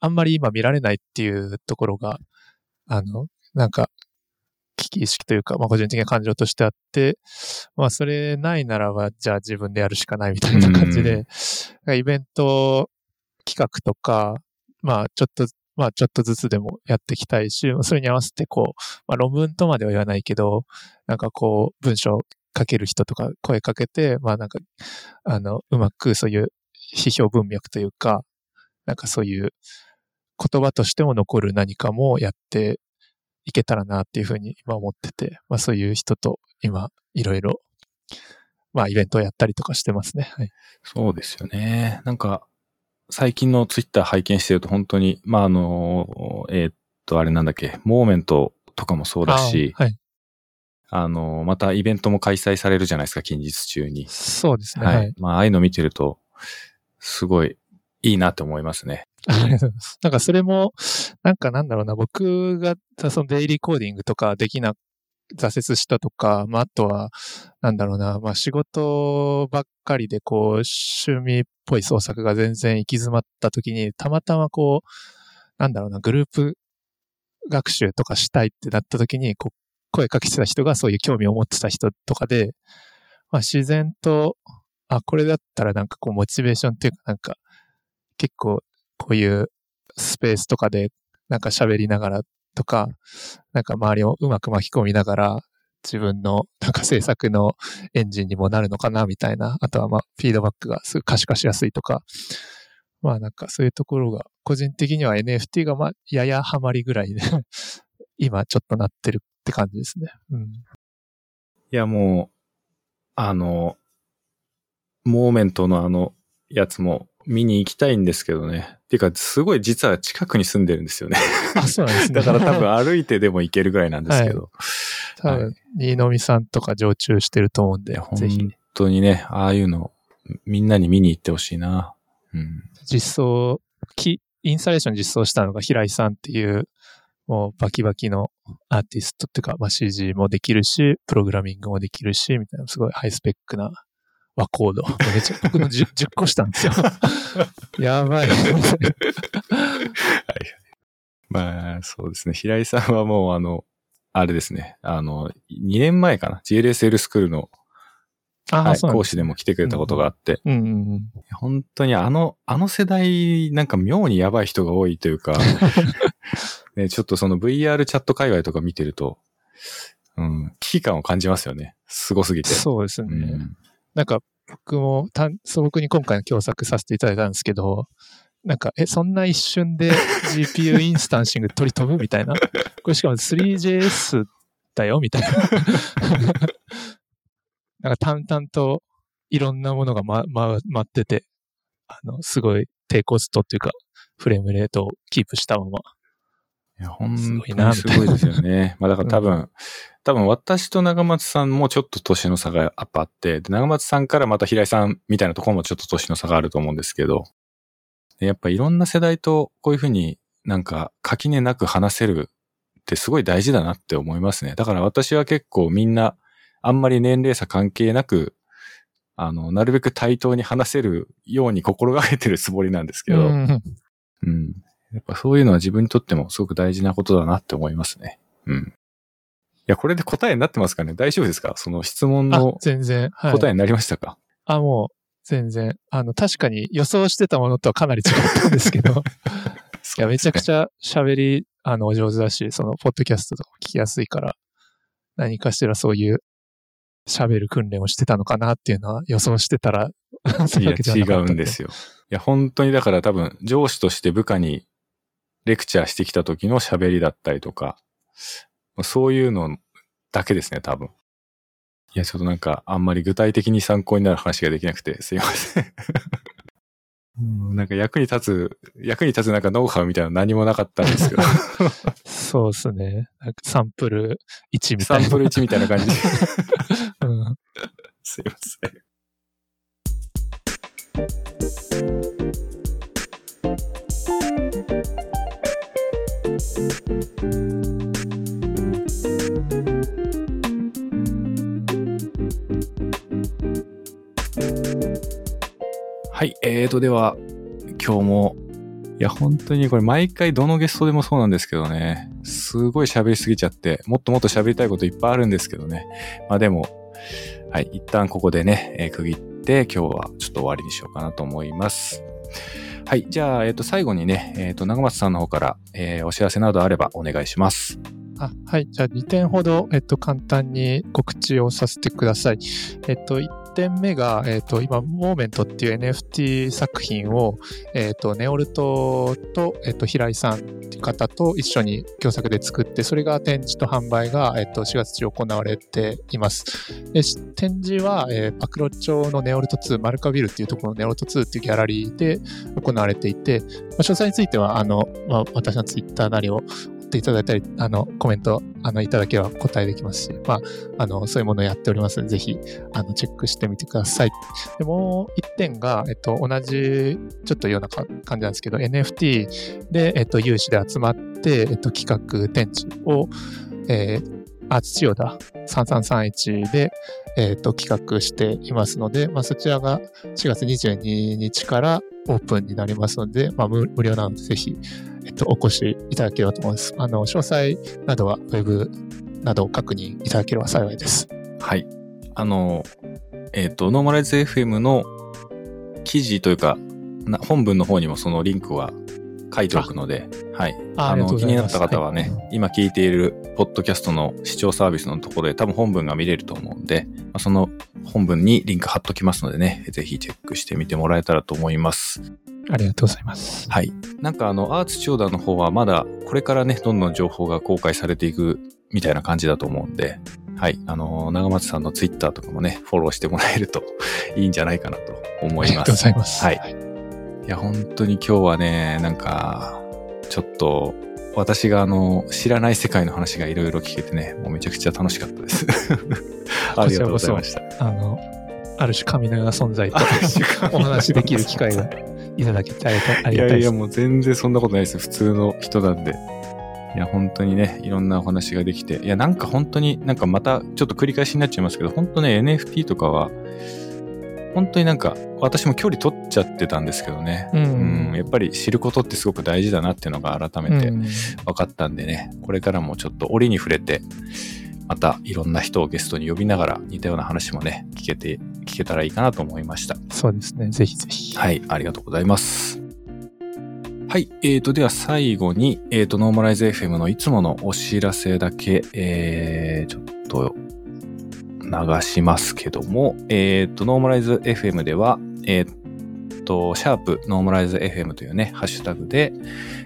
あんまり今見られないっていうところが、あの、なんか危機意識というか、まあ個人的な感情としてあって、まあそれないならばじゃあ自分でやるしかないみたいな感じで、イベント企画とか、まあちょっとまあちょっとずつでもやっていきたいし、それに合わせてこう、まあ論文とまでは言わないけど、なんかこう文章書ける人とか声かけて、まあなんか、あの、うまくそういう批評文脈というか、なんかそういう言葉としても残る何かもやっていけたらなっていうふうに今思ってて、まあそういう人と今いろいろ、まあイベントをやったりとかしてますね。はい。そうですよね。なんか、最近のツイッター拝見してると本当に、まあ、あの、えーっと、あれなんだっけ、モーメントとかもそうだし、あはい。あの、またイベントも開催されるじゃないですか、近日中に。そうですね。はい。はい。まあ、ああいうの見てると、すごいいいなって思いますね。ありがとうございます。なんかそれも、なんかなんだろうな、僕がそのデイリーコーディングとかできな、挫折したとか、まああとは、なんだろうな、まあ仕事ばっかりでこう、趣味っぽい創作が全然行き詰まった時に、たまたまこう、なんだろうな、グループ学習とかしたいってなった時に、こう、声かけてた人がそういう興味を持ってた人とかで、まあ自然と、あ、これだったらなんかこう、モチベーションっていうかなんか、結構こういうスペースとかでなんか喋りながらとか、なんか周りをうまく巻き込みながら自分のなんか制作のエンジンにもなるのかなみたいな。あとはまあフィードバックがすぐ可視化しやすいとか。まあなんかそういうところが個人的には NFT がまあややハマりぐらいで今ちょっとなってるって感じですね。うん。いや、もう、あの、モーメントのあの、やつも見に行きたいんですけどね。っていうか、すごい実は近くに住んでるんですよね。あ、そうなんですね。だから多分歩いてでも行けるぐらいなんですけど。多分、新見さんとか常駐してると思うんでぜひ本当にね、ああいうの、みんなに見に行ってほしいな。うん。実装、きインスタレーション実装したのが平井さんっていう、もうバキバキのアーティストっていうか、まあ、CG もできるし、プログラミングもできるし、みたいな、すごいハイスペックな和コード。めっちゃ、僕の 10, 10個したんですよ。やばい。まあ、そうですね。平井さんはもう、あの、あれですね。あの、2年前かな。GLSL スクールの、はい、講師でも来てくれたことがあって。うんうんうん。本当にあの、あの世代、なんか妙にやばい人が多いというか、ね、ちょっとその VR チャット界隈とか見てると、うん、危機感を感じますよね。すごすぎて。そうですね。うんなんか僕もたん素朴に今回の共作させていただいたんですけど、なんか、え、そんな一瞬で GPU インスタンシング取り飛ぶみたいな。これしかも 3JS だよみたいな。なんか淡々といろんなものがま、ま、待ってて、あの、すごい低コストっていうか、フレームレートをキープしたまま。いや、本すごい当になすごいですよね。まあだから多分、多分私と長松さんもちょっと年の差がやっぱあって、で長松さんからまた平井さんみたいなところもちょっと年の差があると思うんですけど、でやっぱいろんな世代とこういうふうになんか垣根なく話せるってすごい大事だなって思いますね。だから私は結構みんなあんまり年齢差関係なく、あの、なるべく対等に話せるように心がけてるつもりなんですけど、うんうん。やっぱそういうのは自分にとってもすごく大事なことだなって思いますね。うん。いや、これで答えになってますかね？大丈夫ですか？その質問あの、全然。はい。答えになりましたか、あ、もう、全然。あの、確かに予想してたものとはかなり違ったんですけど、いや、めちゃくちゃ。ゃ喋り、あの、お上手だし、その、ポッドキャストとか聞きやすいから、何かしらそういう喋る訓練をしてたのかなっていうのは予想してたら、いや、違うんですよ。いや、本当にだから多分、上司として部下にレクチャーしてきた時の喋りだったりとか、そういうのだけですね、多分。いや、ちょっとなんか、あんまり具体的に参考になる話ができなくて、すいません。うんなんか役に立つ、役に立つなんかノウハウみたいなの何もなかったんですけど、そうですね。サンプル1みたいな。サンプル1みたいな感じ。すいません。はい、えーと、では、今日も、いや、本当にこれ毎回どのゲストでもそうなんですけどね、すごい喋りすぎちゃって、もっともっと喋りたいこといっぱいあるんですけどね。まあでも、はい、一旦ここでね、えー区切って今日はちょっと終わりにしようかなと思います。はい、じゃあ、えっ、と、最後にね、えっ、と、長松さんの方から、えーお知らせなどあればお願いします。あはい。じゃあ2点ほど、えっと、簡単に告知をさせてください。えっと、点目が、えっと、今、モーメントっていう NFT 作品を、えっと、ネオルトと、えっと、平井さんっていう方と一緒に共作で作って、それが展示と販売が、えっと、4月中行われています。で展示は、えー、パクロ町のネオルト2、マルカビルっていうところのネオルト2っていうギャラリーで行われていて、まあ、詳細については、あの、まあ、私のツイッターなりをっていただいたり、あの、コメント、あの、いただければ答えできますし、まあ、あの、そういうものをやっておりますので、ぜひ、あの、チェックしてみてください。で、もう一点が、えっと、同じ、ちょっとような感じなんですけど、NFT で、えっと、有志で集まって、えっと、企画展示を、えー、アーツ千代田3331で、えっと、企画していますので、まあ、そちらが4月22日からオープンになりますので、まあ、無無料なので、ぜひ、えっと、お越しいただければと思います。あの、詳細などはウェブなどを確認いただければ幸いです。はい。あの、えっ、と、ノーマライズ FM の記事というか、な本文の方にもそのリンクは書いておくので、はい。あありがとうございます気になった方はね、今聞いているポッドキャストの視聴サービスのところで多分本文が見れると思うんで、まあその本文にリンク貼っときますのでね、ぜひチェックしてみてもらえたらと思います。ありがとうございます。はい。なんかあの、アーツチョーダの方はまだこれからね、どんどん情報が公開されていくみたいな感じだと思うんで、はい。あの、長松さんのツイッターとかもね、フォローしてもらえるといいんじゃないかなと思いますありがとうご。ざいます。はいいや、本当に今日はね、なんか、ちょっと、私があの、知らない世界の話がいろいろ聞けてね、もうめちゃくちゃ楽しかったです。ありがとうございました。あの、ある種神のような存在とお話できる機会がいただけてありがたいあいやいや、いです。もう全然そんなことないです。普通の人なんで。いや、本当にね、いろんなお話ができて。いや、なんか本当に、なんかまた、ちょっと繰り返しになっちゃいますけど、本当ね、NFT とかは、本当になんか私も距離取っちゃってたんですけどね、ううんん。やっぱり知ることってすごく大事だなっていうのが改めてうん分かったんでね、これからもちょっと折に触れて、またいろんな人をゲストに呼びながら似たような話もね、聞けて、聞けたらいいかなと思いました。そうですね。ぜひぜひ。はい、ありがとうございます。はい、えーと、では最後に、えーと、ノーマライズ FM のいつものお知らせだけ、えー、ちょっと流しますけども、えーと、 normalize FM では、えーと、シャープ normalize FM というね、ハッシュタグで、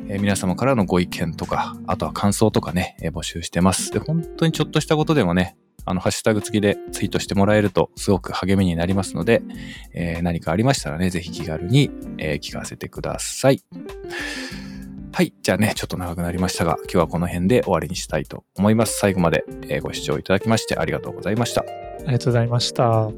えー皆様からのご意見とか、あとは感想とかね、え募集してます。で、本当にちょっとしたことでもね、あの、ハッシュタグ付きでツイートしてもらえるとすごく励みになりますので、え何かありましたらね、ぜひ気軽に、え聞かせてください。はい。じゃあね、ちょっと長くなりましたが、今日はこの辺で終わりにしたいと思います。最後まで、ご視聴いただきましてありがとうございました。ありがとうございました。